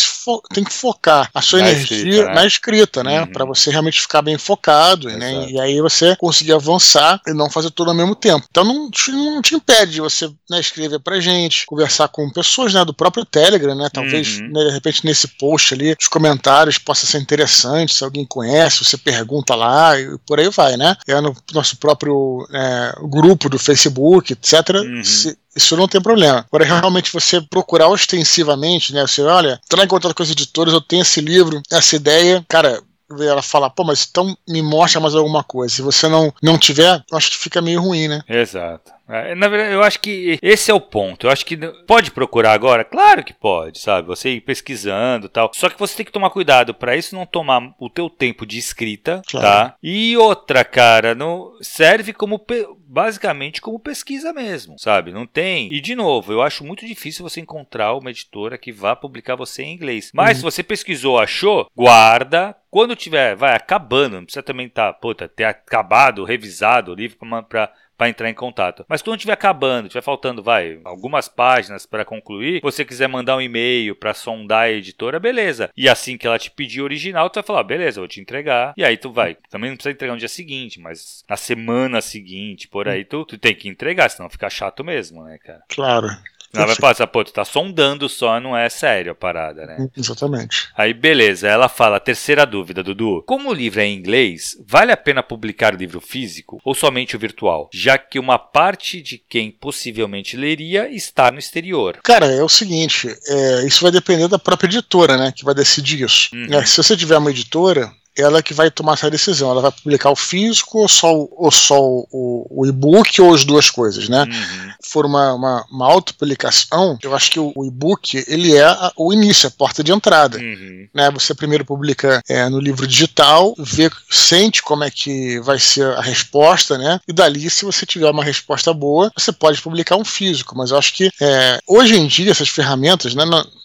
Speaker 1: tem que focar a sua na energia escrita, né? na escrita, né? Uhum. Para você realmente ficar bem focado, né? E aí você conseguir avançar e não fazer tudo ao mesmo tempo. Então não te, não te impede de você né, escrever pra gente, conversar com pessoas né, do próprio Telegram, né? Talvez, uhum. né, de repente, nesse post ali, os comentários possa ser interessante, se alguém conhece, você pergunta lá e por aí vai, né? É no nosso próprio é, grupo do Facebook, etc. Uhum. Se, isso não tem problema. Agora, realmente, você procurar ostensivamente, né? Você, olha, entrar em contato com os editores, eu tenho esse livro, essa ideia, cara, ela fala, pô, mas então me mostra mais alguma coisa. Se você não, não tiver, acho que fica meio ruim, né?
Speaker 2: Exato. É, na verdade, eu acho que esse é o ponto. Eu acho que pode procurar agora? Claro que pode, sabe? Você ir pesquisando tal. Só que você tem que tomar cuidado para isso não tomar o teu tempo de escrita, claro. tá? E outra, cara, não serve como basicamente como pesquisa mesmo, sabe? Não tem. E de novo, eu acho muito difícil você encontrar uma editora que vá publicar você em inglês. Mas uhum. se você pesquisou, achou, guarda, quando tiver, vai acabando, não precisa também tá, puta, ter acabado, revisado o livro para para entrar em contato. Mas quando estiver acabando, estiver faltando, vai, algumas páginas para concluir, você quiser mandar um e-mail para sondar a editora, beleza. E assim que ela te pedir original, tu vai falar, beleza, vou te entregar. E aí tu vai. Também não precisa entregar no dia seguinte, mas na semana seguinte, por aí, tu, tu tem que entregar, senão fica chato mesmo, né, cara?
Speaker 1: Claro.
Speaker 2: Ela vai passar, pô, tu tá sondando só, não é sério a parada, né?
Speaker 1: Exatamente.
Speaker 2: Aí, beleza, ela fala, terceira dúvida, Dudu. Como o livro é em inglês, vale a pena publicar o livro físico ou somente o virtual? Já que uma parte de quem possivelmente leria está no exterior.
Speaker 1: Cara, é o seguinte, é, isso vai depender da própria editora, né, que vai decidir isso. Uhum. É, se você tiver uma editora, ela que vai tomar essa decisão. Ela vai publicar o físico ou só, ou só o, o e-book ou as duas coisas, né? Uhum. For uma, uma, uma autopublicação, eu acho que o, o e-book ele é a, o início, a porta de entrada. Uhum. Né? Você primeiro publica é, no livro digital, vê, sente como é que vai ser a resposta, né? E dali, se você tiver uma resposta boa, você pode publicar um físico. Mas eu acho que é, hoje em dia essas ferramentas, né?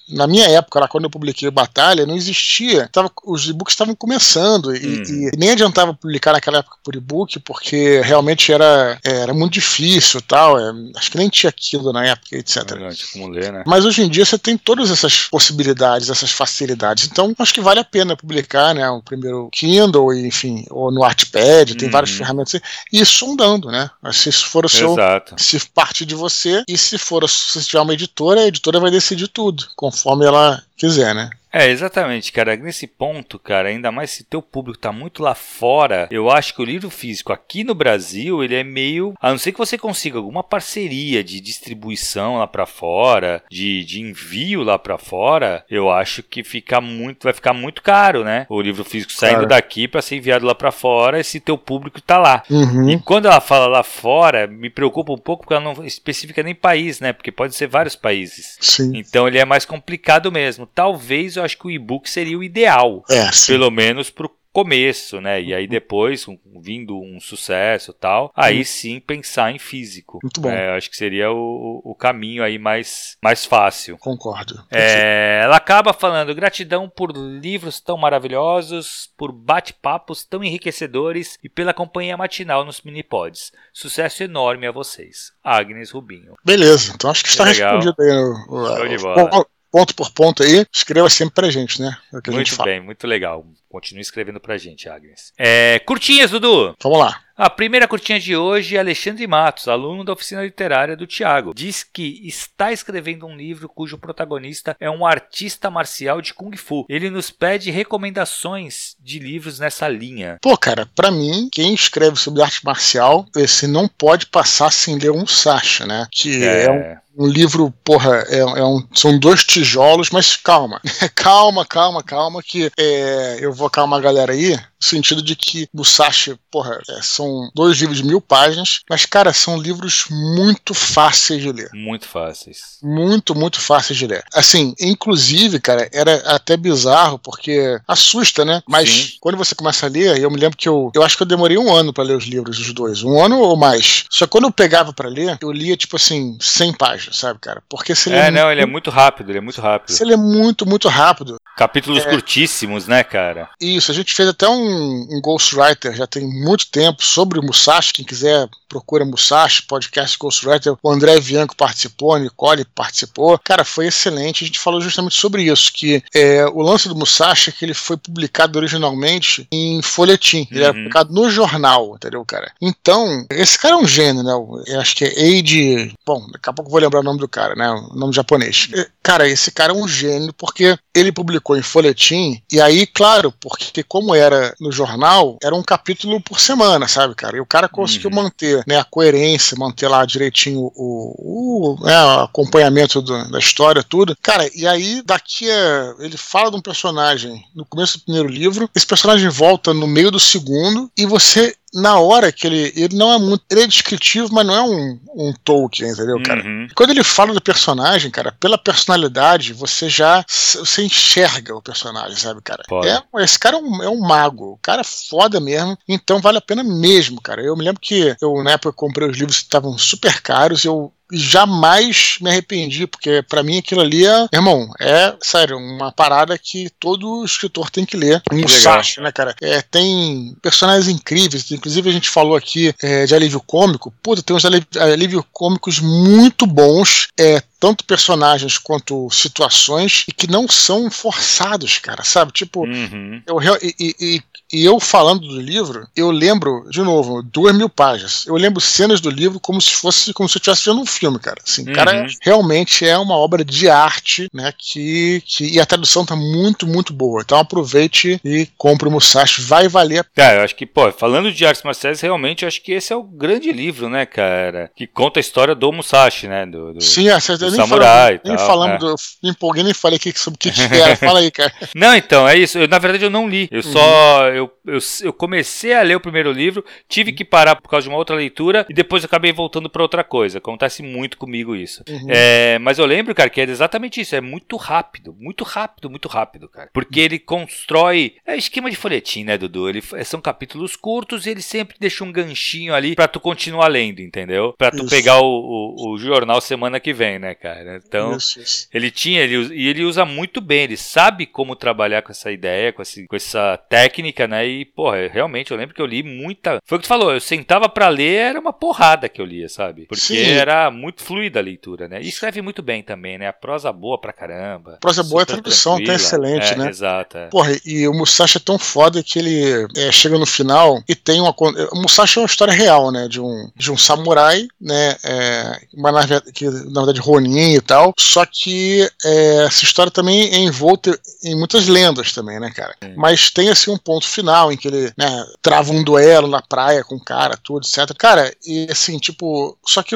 Speaker 1: Na minha época, lá, quando eu publiquei Batalha, não existia. Tava, os e-books estavam começando e, uhum. e, nem adiantava publicar naquela época por e-book, porque realmente era, era muito difícil tal. É, acho que nem tinha aquilo na época, etc.
Speaker 2: como ler, né?
Speaker 1: Mas hoje em dia você tem todas essas possibilidades, essas facilidades. Então, acho que vale a pena publicar, né? O primeiro Kindle, enfim, ou no Artpad, tem uhum. várias ferramentas e sondando, né? Se isso for o seu.
Speaker 2: Exato.
Speaker 1: Se parte de você, e se for se tiver uma editora, a editora vai decidir tudo, conforme ela quiser, né?
Speaker 2: É, exatamente, cara. Nesse ponto, cara, ainda mais se teu público tá muito lá fora, eu acho que o livro físico aqui no Brasil, ele é meio. A não ser que você consiga alguma parceria de distribuição lá para fora, de, de envio lá para fora, eu acho que fica muito. Vai ficar muito caro, né? O livro físico saindo claro. daqui para ser enviado lá para fora, se teu público tá lá. Uhum. E quando ela fala lá fora, me preocupa um pouco porque ela não especifica nem país, né? Porque pode ser vários países.
Speaker 1: Sim.
Speaker 2: Então ele é mais complicado mesmo. Talvez eu acho que o e-book seria o ideal.
Speaker 1: É,
Speaker 2: pelo menos pro começo, né? E aí depois, um, vindo um sucesso tal, aí hum. sim pensar em físico.
Speaker 1: Muito bom.
Speaker 2: É, acho que seria o, o caminho aí mais, mais fácil.
Speaker 1: Concordo.
Speaker 2: É, ela acaba falando gratidão por livros tão maravilhosos, por bate-papos tão enriquecedores e pela companhia matinal nos minipods. Sucesso enorme a vocês. Agnes Rubinho.
Speaker 1: Beleza, então acho que está respondido aí. O,
Speaker 2: Show de bola
Speaker 1: ponto por ponto aí, escreva sempre pra gente, né?
Speaker 2: É muito bem, muito legal. Continue escrevendo pra gente, Agnes. É, curtinhas, Dudu.
Speaker 1: Vamos lá.
Speaker 2: A primeira curtinha de hoje é Alexandre Matos, aluno da oficina literária do Tiago. Diz que está escrevendo um livro cujo protagonista é um artista marcial de Kung Fu. Ele nos pede recomendações de livros nessa linha.
Speaker 1: Pô, cara, para mim, quem escreve sobre arte marcial, esse não pode passar sem ler um Sasha, né? Que é, é um um livro, porra, é, é, um, são dois tijolos, mas calma, calma, calma, calma, que é, eu vou calmar a galera aí, sentido de que Musashi, porra, é, são dois livros de mil páginas, mas, cara, são livros muito fáceis de ler.
Speaker 2: Muito fáceis.
Speaker 1: Muito, muito fáceis de ler. Assim, inclusive, cara, era até bizarro, porque assusta, né? Mas Sim. quando você começa a ler, eu me lembro que eu, eu acho que eu demorei um ano para ler os livros, os dois, um ano ou mais. Só que quando eu pegava para ler, eu lia, tipo assim, 100 páginas sabe, cara? Porque se ele
Speaker 2: é, é não, muito... ele é muito rápido, ele é muito rápido.
Speaker 1: Se ele é muito, muito rápido.
Speaker 2: Capítulos é... curtíssimos, né, cara?
Speaker 1: Isso, a gente fez até um, um Ghostwriter já tem muito tempo sobre o Musashi, quem quiser procura Musashi, podcast Ghostwriter, o André Bianco participou, a Nicole participou. Cara, foi excelente, a gente falou justamente sobre isso, que é, o lance do Musashi é que ele foi publicado originalmente em folhetim, ele uhum. era publicado no jornal, entendeu, cara? Então, esse cara é um gênio, né? Eu acho que é Eide, bom, daqui a pouco eu vou lembrar lembrar o nome do cara, né? O nome japonês. Cara, esse cara é um gênio porque ele publicou em folhetim, e aí, claro, porque como era no jornal, era um capítulo por semana, sabe, cara? E o cara conseguiu uhum. manter né, a coerência, manter lá direitinho o, o, né, o acompanhamento do, da história, tudo. Cara, e aí, daqui a. Ele fala de um personagem no começo do primeiro livro, esse personagem volta no meio do segundo, e você na hora que ele. Ele não é muito. Ele é descritivo, mas não é um, um Tolkien, entendeu, cara? Uhum. Quando ele fala do personagem, cara, pela personalidade, você já. Você enxerga o personagem, sabe, cara? É, esse cara é um, é um mago. O cara é foda mesmo. Então vale a pena mesmo, cara. Eu me lembro que eu, na época, comprei os livros que estavam super caros. Eu jamais me arrependi, porque para mim aquilo ali é, irmão, é, sério, uma parada que todo escritor tem que ler. Um Musashi, né, cara? É, tem personagens incríveis, inclusive a gente falou aqui é, de alívio cômico. Puta, tem uns alívio cômicos muito bons. É, tanto personagens quanto situações e que não são forçados, cara, sabe? Tipo, uhum. eu, e, e, e, eu falando do livro, eu lembro, de novo, duas mil páginas. Eu lembro cenas do livro como se fosse como se eu estivesse vendo um filme, cara. Assim, uhum. cara, realmente é uma obra de arte, né? Que, que e a tradução tá muito, muito boa. Então aproveite e compre o Musashi, vai valer a
Speaker 2: pena. Cara, eu acho que, pô, falando de artes marciais, realmente eu acho que esse é o grande livro, né, cara? Que conta a história do Musashi, né? Do, do...
Speaker 1: Sim, é, nem samurai. Falamos, nem tal, falamos, é. empolguei nem falei aqui sobre o que, que era. Fala aí, cara.
Speaker 2: Não, então, é isso. Eu, na verdade, eu não li. Eu uhum. só. Eu, eu, eu, comecei a ler o primeiro livro, tive que parar por causa de uma outra leitura e depois acabei voltando para outra coisa. Acontece muito comigo isso. Uhum. É, mas eu lembro, cara, que é exatamente isso. É muito rápido. Muito rápido, muito rápido, cara. Porque ele constrói. É esquema de folhetim, né, Dudu? Ele, são capítulos curtos e ele sempre deixa um ganchinho ali para tu continuar lendo, entendeu? Para tu isso. pegar o, o, o jornal semana que vem, né, cara? Então, isso, ele tinha, ele, e ele usa muito bem, ele sabe como trabalhar com essa ideia, com, esse, com essa técnica, né? E, porra, realmente, eu lembro que eu li muita. Foi o que tu falou, eu sentava para ler, era uma porrada que eu lia, sabe? Porque Sim. era muito fluida a leitura, né? E escreve muito bem também, né? A prosa boa pra caramba. A
Speaker 1: prosa boa, a tradução tá excelente,
Speaker 2: é,
Speaker 1: né?
Speaker 2: Exato. É.
Speaker 1: Porra, e o Musashi é tão foda que ele é, chega no final e tem uma. O Musashi é uma história real, né? De um, de um samurai, né? É, uma, que, na verdade, Ronin e tal. Só que é, essa história também é envolta em muitas lendas também, né, cara? Sim. Mas tem assim um ponto final em que ele né, trava um duelo na praia com o cara, tudo, etc. Cara, e assim, tipo, só que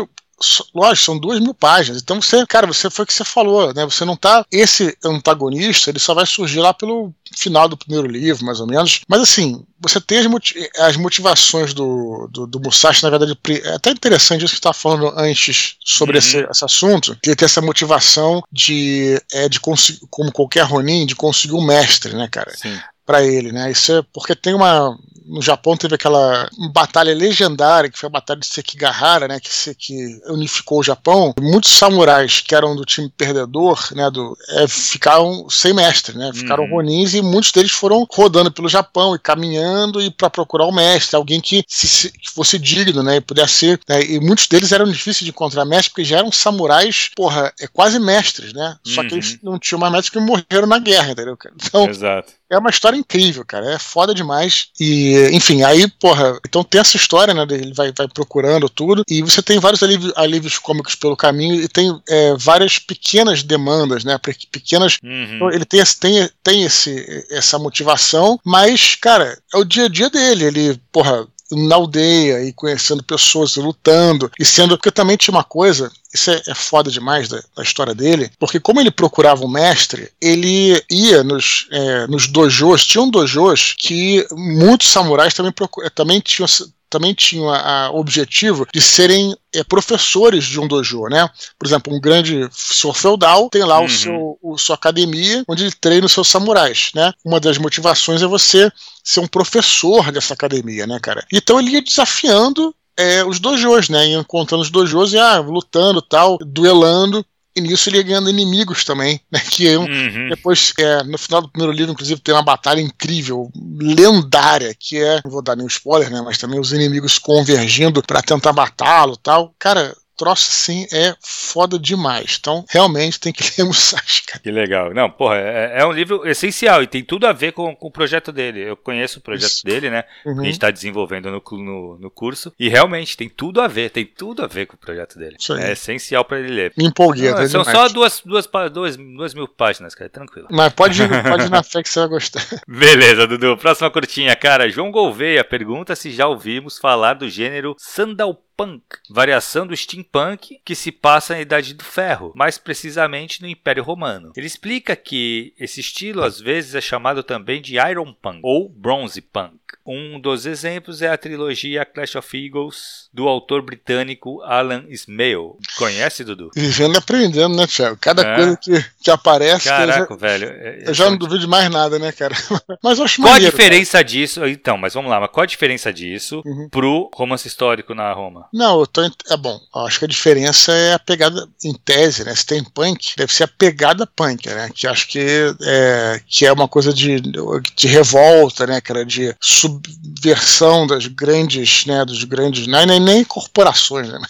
Speaker 1: lógico, são duas mil páginas. Então você, cara, você foi o que você falou, né? Você não tá. Esse antagonista, ele só vai surgir lá pelo final do primeiro livro, mais ou menos. Mas assim, você tem as, motiv as motivações do, do, do, Musashi, na verdade, é até interessante isso que você estava falando antes sobre uhum. esse, esse, assunto, que ele tem essa motivação de, é, de conseguir, como qualquer Ronin, de conseguir um mestre, né, cara? Sim para ele, né? Isso é porque tem uma no Japão teve aquela batalha legendária que foi a batalha de Sekigahara, né? Que, se, que unificou o Japão. Muitos samurais que eram do time perdedor, né? Do, é, ficaram sem mestre, né? Ficaram uhum. ronins e muitos deles foram rodando pelo Japão e caminhando e para procurar o mestre, alguém que, se, que fosse digno, né? E pudesse né? E muitos deles eram difíceis de encontrar mestre porque já eram samurais, porra, é quase mestres, né? Só uhum. que eles uhum. não tinham mais mestres que morreram na guerra, entendeu?
Speaker 2: Então, Exato
Speaker 1: é uma história incrível, cara. É foda demais. E, enfim, aí, porra, então tem essa história, né? Ele vai, vai procurando tudo. E você tem vários alívios, alívios cômicos pelo caminho e tem é, várias pequenas demandas, né? Pequenas. Uhum. Então, ele tem, tem, tem esse, essa motivação, mas, cara, é o dia a dia dele. Ele, porra, na aldeia e conhecendo pessoas, lutando e sendo. Porque também tinha uma coisa, isso é, é foda demais da, da, história dele, porque como ele procurava um mestre, ele ia nos, é, nos dojos, tinham dojos que muitos samurais também, também tinham também tinham o objetivo de serem é, professores de um dojo, né? Por exemplo, um grande senhor feudal tem lá uhum. o seu o, sua academia onde ele treina os seus samurais, né? Uma das motivações é você ser um professor dessa academia, né, cara? Então ele ia desafiando é, os dojos, né? Encontrando os dojos e ah, lutando tal, duelando. E nisso ele ia ganhando inimigos também, né? Que iam, uhum. depois, é, no final do primeiro livro, inclusive, tem uma batalha incrível, lendária, que é, não vou dar nenhum spoiler, né? Mas também os inimigos convergindo para tentar matá-lo tal. Cara, troço assim é foda demais. Então, realmente tem que ler Musashi, cara.
Speaker 2: Que legal. Não, porra, é, é, um livro essencial e tem tudo a ver com, com o projeto dele. Eu conheço o projeto Isso. dele, né? Uhum. A gente está desenvolvendo no, no, no, curso. E realmente tem tudo a ver, tem tudo a ver com o projeto dele. É essencial para ele ler.
Speaker 1: Me empolguei.
Speaker 2: Não, são demais. só duas, duas, duas, duas mil páginas, cara. Tranquilo.
Speaker 1: Mas pode, pode ir na fé que você vai gostar.
Speaker 2: Beleza, Dudu. Próxima curtinha, cara. João Gouveia pergunta se já ouvimos falar do gênero Sandal Punk, variação do steampunk que se passa na Idade do Ferro, mais precisamente no Império Romano. Ele explica que esse estilo às vezes é chamado também de Iron Punk ou Bronze Punk. Um dos exemplos é a trilogia Clash of Eagles do autor britânico Alan Smale. Conhece, Dudu?
Speaker 1: Vivendo e aprendendo, né, Thiago? Cada é. coisa que, que aparece.
Speaker 2: Caraca,
Speaker 1: eu
Speaker 2: já, velho.
Speaker 1: É, eu já não duvido de mais nada, né, cara?
Speaker 2: mas eu acho Qual maneiro, a diferença cara. disso? Então, mas vamos lá. Mas qual a diferença disso uhum. pro romance histórico na Roma?
Speaker 1: Não, eu tô. É bom. Acho que a diferença é a pegada, em tese, né? Se tem punk, deve ser a pegada punk, né? Que acho que é, que é uma coisa de, de revolta, né, cara? De subversão das grandes, né? Dos grandes. Não é nem, nem corporações, né?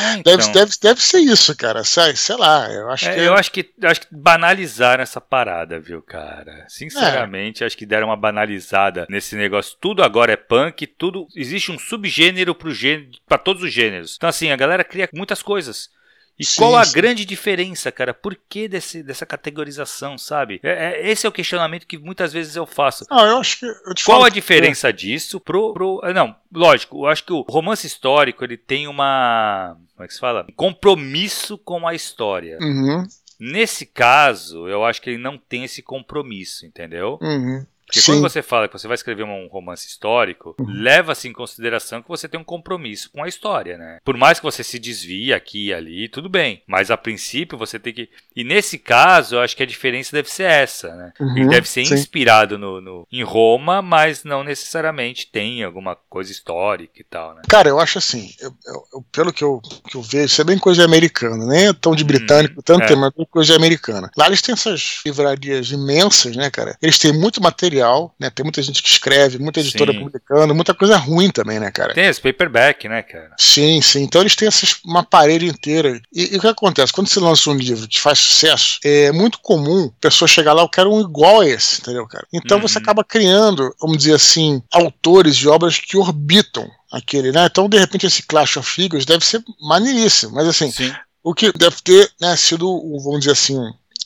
Speaker 1: É, então. deve, deve, deve ser isso, cara. Sei, sei lá. Eu acho
Speaker 2: é,
Speaker 1: que.
Speaker 2: Eu acho que, eu acho que banalizaram essa parada, viu, cara? Sinceramente, é. acho que deram uma banalizada nesse negócio. Tudo agora é punk, tudo. Existe um subgênero pro gênero, pra todos os gêneros. Então, assim, a galera cria muitas coisas. E sim, qual a sim. grande diferença, cara? Por que desse, dessa categorização, sabe? É, é, esse é o questionamento que muitas vezes eu faço.
Speaker 1: Ah, eu acho que. Eu
Speaker 2: qual a diferença que... disso pro, pro. Ah, não, lógico, eu acho que o romance histórico ele tem uma. Como é que se fala? Um compromisso com a história.
Speaker 1: Uhum.
Speaker 2: Nesse caso, eu acho que ele não tem esse compromisso, entendeu?
Speaker 1: Uhum.
Speaker 2: Porque Sim. quando você fala que você vai escrever um romance histórico, uhum. leva-se em consideração que você tem um compromisso com a história, né? Por mais que você se desvie aqui e ali, tudo bem. Mas a princípio você tem que. E nesse caso, eu acho que a diferença deve ser essa, né? Uhum. Ele deve ser Sim. inspirado no, no, em Roma, mas não necessariamente tem alguma coisa histórica e tal, né?
Speaker 1: Cara, eu acho assim, eu, eu, pelo que eu, que eu vejo, isso é bem coisa americana, né? Tão de britânico, hum, tanto é. mas coisa americana. Lá eles têm essas livrarias imensas, né, cara? Eles têm muito material material, né? Tem muita gente que escreve, muita editora sim. publicando, muita coisa ruim também, né, cara?
Speaker 2: Tem esse paperback, né, cara?
Speaker 1: Sim, sim. Então eles têm essas, uma parede inteira. E, e, o que acontece? Quando você lança um livro que faz sucesso, é muito comum a pessoa chegar lá, eu quero um igual a esse, entendeu, cara? Então uhum. você acaba criando, vamos dizer assim, autores de obras que orbitam aquele, né? Então, de repente, esse Clash of Figures deve ser maneiríssimo, mas assim, Sim. o que deve ter né, sido, vamos dizer assim,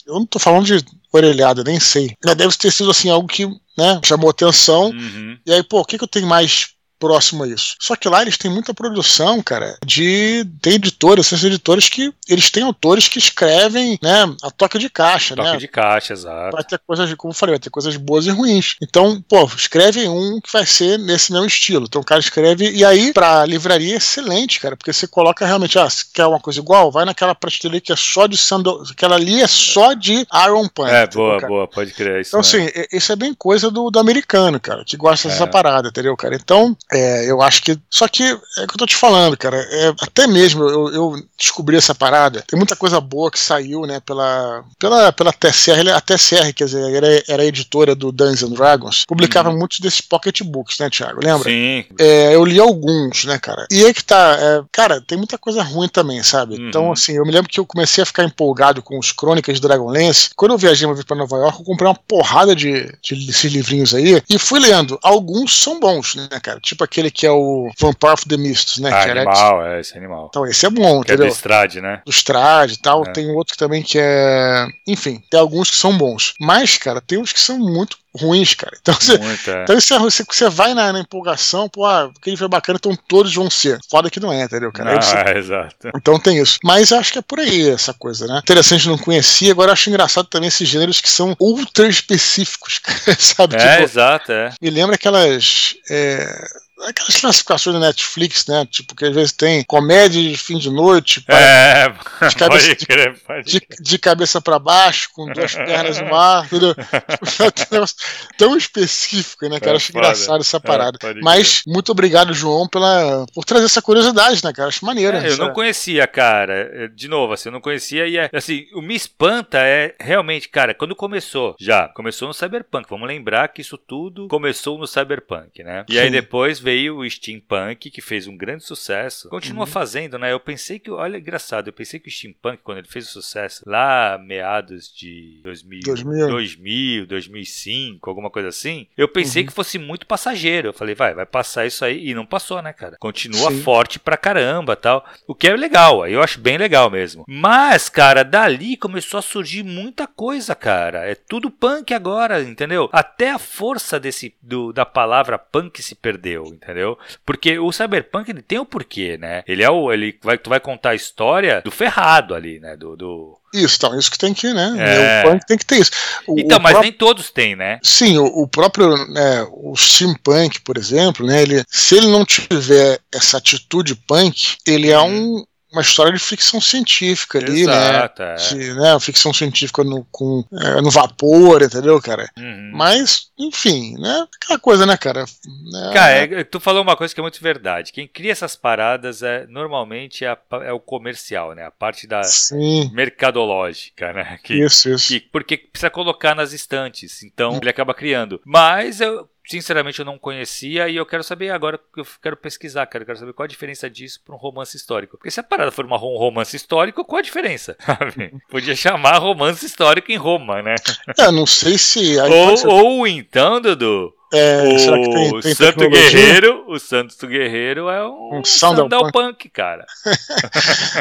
Speaker 1: eu não tô falando de orelhada, nem sei. Deve ter sido assim algo que né, chamou atenção. Uhum. E aí, pô, o que, que eu tenho mais próximo a isso. Só que lá eles têm muita produção, cara, de tem editores, esses editores que eles têm autores que escrevem, né, a toca de caixa,
Speaker 2: toca
Speaker 1: né?
Speaker 2: de caixa, exato.
Speaker 1: Vai ter coisas, como eu falei, vai ter coisas boas e ruins. Então, pô, escreve um que vai ser nesse mesmo estilo. Então o cara escreve e aí pra livraria é excelente, cara, porque você coloca realmente, ah, se quer uma coisa igual, vai naquela prateleira que é só de sandal, aquela ali é só de Iron Punk.
Speaker 2: É, boa, cara. boa, pode crer isso.
Speaker 1: Então, assim, isso é bem coisa do, do americano, cara, que gosta é. dessa parada, entendeu, cara? Então, É, eu acho que. Só que é o que eu tô te falando, cara. É, até mesmo eu, eu, descobri essa parada. Tem muita coisa boa que saiu, né, pela, pela, pela TCR. A TCR, quer dizer, era, era editora do Dungeons Dragons. Publicava uhum. muitos desses pocketbooks, né, Thiago? Lembra?
Speaker 2: Sim.
Speaker 1: É, eu li alguns, né, cara? E aí que tá. É, cara, tem muita coisa ruim também, sabe? Uhum. Então, assim, eu me lembro que eu comecei a ficar empolgado com os Crônicas de Dragonlance. Quando eu viajei uma vez pra Nova York, eu comprei uma porrada de, de desses livrinhos aí e fui lendo. Alguns são bons, né, cara? Tipo aquele que é o Vampire of the Mists, né?
Speaker 2: Ah, animal, é, esse é animal.
Speaker 1: Então, esse é bom, que entendeu? É
Speaker 2: do Strade, né?
Speaker 1: Do Strade e tal. É. Tem outro também que é. Enfim, tem alguns que são bons. Mas, cara, tem uns que são muito ruins, cara. Então você, Muito, é. então você, você, vai na, na, empolgação, pô, ah, aquele foi bacana, então todos vão ser. Foda que não é, entendeu, cara?
Speaker 2: Ah,
Speaker 1: você...
Speaker 2: exato.
Speaker 1: Então tem isso. Mas acho que é por aí essa coisa, né? Interessante, não conhecia. Agora acho engraçado também esses gêneros que são ultra específicos, sabe?
Speaker 2: É, tipo, exato, é.
Speaker 1: Me lembra aquelas. É aquelas classificações da Netflix, né? Tipo, que às vezes tem comédia de fim de noite,
Speaker 2: é,
Speaker 1: de, cabeça, crer, de, de, de, cabeça para baixo, com duas pernas no ar, entendeu? Tão específico, né, cara? É, Acho engraçado essa é, parada. É, Mas muito obrigado, João, pela, por trazer essa curiosidade, né, cara? Acho maneiro.
Speaker 2: É, eu não conhecia, cara. De novo, assim, eu não conhecia e é, assim, o me espanta é realmente, cara, quando começou, já, começou no Cyberpunk. Vamos lembrar que isso tudo começou no Cyberpunk, né? E Sim. aí depois veio veio o steampunk, que fez um grande sucesso. Continua uhum. fazendo, né? Eu pensei que, olha, engraçado, eu pensei que o steampunk, quando ele fez o sucesso lá meados de 2000, 2000. 2000 2005, alguma coisa assim, eu pensei uhum. que fosse muito passageiro. Eu falei, vai, vai passar isso aí. E não passou, né, cara? Continua Sim. forte pra caramba tal. O que é legal, eu acho bem legal mesmo. Mas, cara, dali começou a surgir muita coisa, cara. É tudo punk agora, entendeu? Até a força desse do, da palavra punk se perdeu, entendeu? Porque o Cyberpunk ele tem o um porquê, né? Ele é o. Ele vai, tu vai contar a história do ferrado ali, né? Do. do...
Speaker 1: Isso, então, isso que tem que, né? É... O punk tem que ter isso.
Speaker 2: O, então, o mas nem todos têm, né?
Speaker 1: Sim, o, o próprio, né, o steampunk, por exemplo, né? Ele, se ele não tiver essa atitude punk, ele é uhum. um, uma história de ficção científica ali, né? Exato, né? É. De, né? Ficção científica no, com, é, no vapor, entendeu, cara? Uhum. Mas, enfim, né? Aquela coisa, né, cara?
Speaker 2: É, cara, é, tu falou uma coisa que é muito verdade. Quem cria essas paradas é normalmente é, é o comercial, né? A parte da Sim. mercadológica, né?
Speaker 1: Que, isso, isso.
Speaker 2: Que, porque precisa colocar nas estantes. Então, hum. ele acaba criando. Mas eu, sinceramente eu não conhecia e eu quero saber agora, eu quero pesquisar, cara, eu quero saber qual a diferença disso para um romance histórico. Porque se a parada for uma, um romance histórico, qual a diferença? Podia chamar romance histórico em Roma, né?
Speaker 1: É, não sei se.
Speaker 2: Ou, ou então, Dudu, é, o tem, tem Santo Guerreiro, o Santos Guerreiro é um, um Sandal Punk. Punk, cara.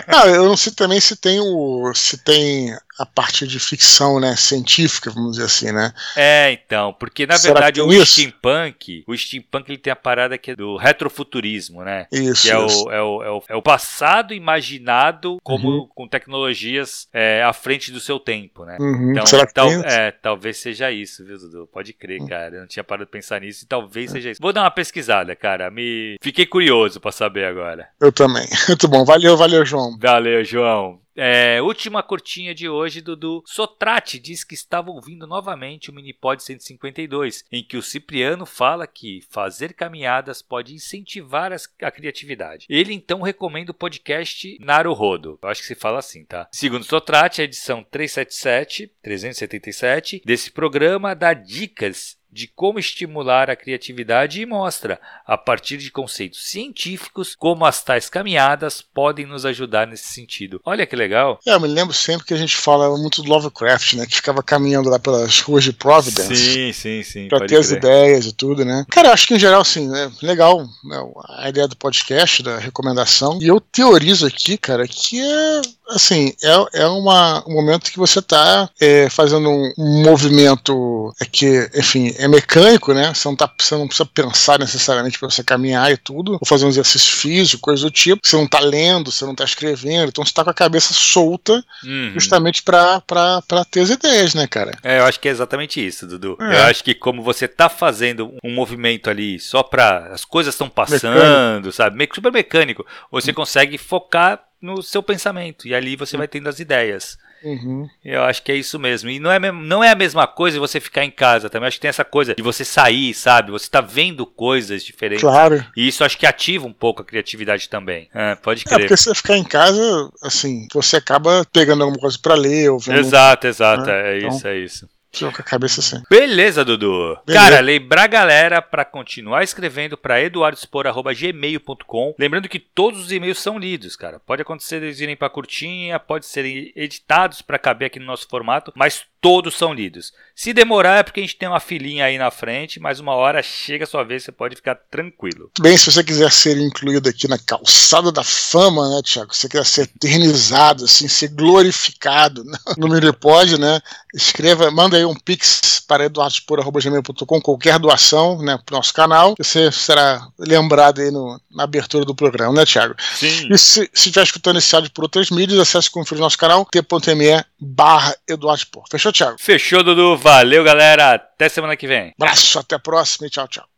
Speaker 1: não, eu não sei também se tem o se tem a parte de ficção, né, científica, vamos dizer assim, né?
Speaker 2: É, então, porque na Será verdade o isso? steampunk, o steampunk ele tem a parada que é do retrofuturismo, né?
Speaker 1: Isso.
Speaker 2: Que é,
Speaker 1: isso.
Speaker 2: O, é, o, é, o, é o passado imaginado como uhum. com tecnologias é, à frente do seu tempo, né?
Speaker 1: Uhum. Então, Será que tal,
Speaker 2: é, talvez seja isso, viu, Dudu? Pode crer, uhum. cara. Eu não tinha parado de pensar nisso e talvez seja isso. Vou dar uma pesquisada, cara. Me fiquei curioso para saber agora.
Speaker 1: Eu também. Muito bom. Valeu, valeu, João.
Speaker 2: Valeu, João. É, última curtinha de hoje, Dudu. Sotrate diz que estava ouvindo novamente o Minipod 152, em que o Cipriano fala que fazer caminhadas pode incentivar as, a criatividade. Ele então recomenda o podcast Naruhodo. Eu acho que se fala assim, tá? Segundo Sotrate, a edição 377, 377 desse programa dá dicas de como estimular a criatividade e mostra, a partir de conceitos científicos, como as tais caminhadas podem nos ajudar nesse sentido. Olha que legal.
Speaker 1: É, eu me lembro sempre que a gente fala muito do Lovecraft, né? Que ficava caminhando lá pelas ruas de Providence.
Speaker 2: Sim, sim, sim.
Speaker 1: Pra ter crer. as ideias e tudo, né? Cara, eu acho que em geral, assim, é legal né, a ideia do podcast, da recomendação. E eu teorizo aqui, cara, que é assim, é, é uma, um momento que você está é, fazendo um movimento é que, enfim, é mecânico, né? Você não, tá, você não precisa pensar necessariamente para você caminhar e tudo, ou fazer um exercício físico, coisa do tipo. Você não está lendo, você não está escrevendo, então você está com a cabeça solta uhum. justamente para ter as ideias, né, cara?
Speaker 2: É, eu acho que é exatamente isso, Dudu. É. Eu acho que como você está fazendo um movimento ali só para as coisas estão passando, mecânico. sabe? Super mecânico, você consegue focar no seu pensamento. E ali você vai tendo as ideias. Uhum. Eu acho que é isso mesmo. E não é, não é a mesma coisa você ficar em casa também. Acho que tem essa coisa de você sair, sabe? Você tá vendo coisas diferentes.
Speaker 1: Claro.
Speaker 2: E isso acho que ativa um pouco a criatividade também. É, pode é, crer.
Speaker 1: É, porque você ficar em casa, assim, você acaba pegando alguma coisa para ler ou
Speaker 2: vendo. Exato, exato. Né? É então... isso, é isso.
Speaker 1: Fica com a cabeça assim.
Speaker 2: Beleza, Dudu. Beleza. Cara, lembrar a galera para continuar escrevendo para eduardospor.gmail.com. Lembrando que todos os e-mails são lidos, cara. Pode acontecer eles irem para curtinha, pode serem editados para caber aqui no nosso formato, mas todos são lidos. Se demorar é porque a gente tem uma filinha aí na frente, mas uma hora chega a sua vez, você pode ficar tranquilo.
Speaker 1: Bem, se você quiser ser incluído aqui na calçada da fama, né, Tiago? Se você quiser ser eternizado, assim, ser glorificado no Minipod, né? Escreva, manda aí um pix para eduardospor.gmail.com, qualquer doação, né, para o nosso canal, você será lembrado aí no, na abertura do programa, né, Tiago?
Speaker 2: Sim.
Speaker 1: E se, se estiver escutando esse áudio por outras mídias, acesse e confira o nosso canal, t.me barra Eduardo Fechou, Thiago?
Speaker 2: Fechou, Dudu. Valeu, galera. Até semana que vem.
Speaker 1: Abraço, até a próxima e tchau, tchau.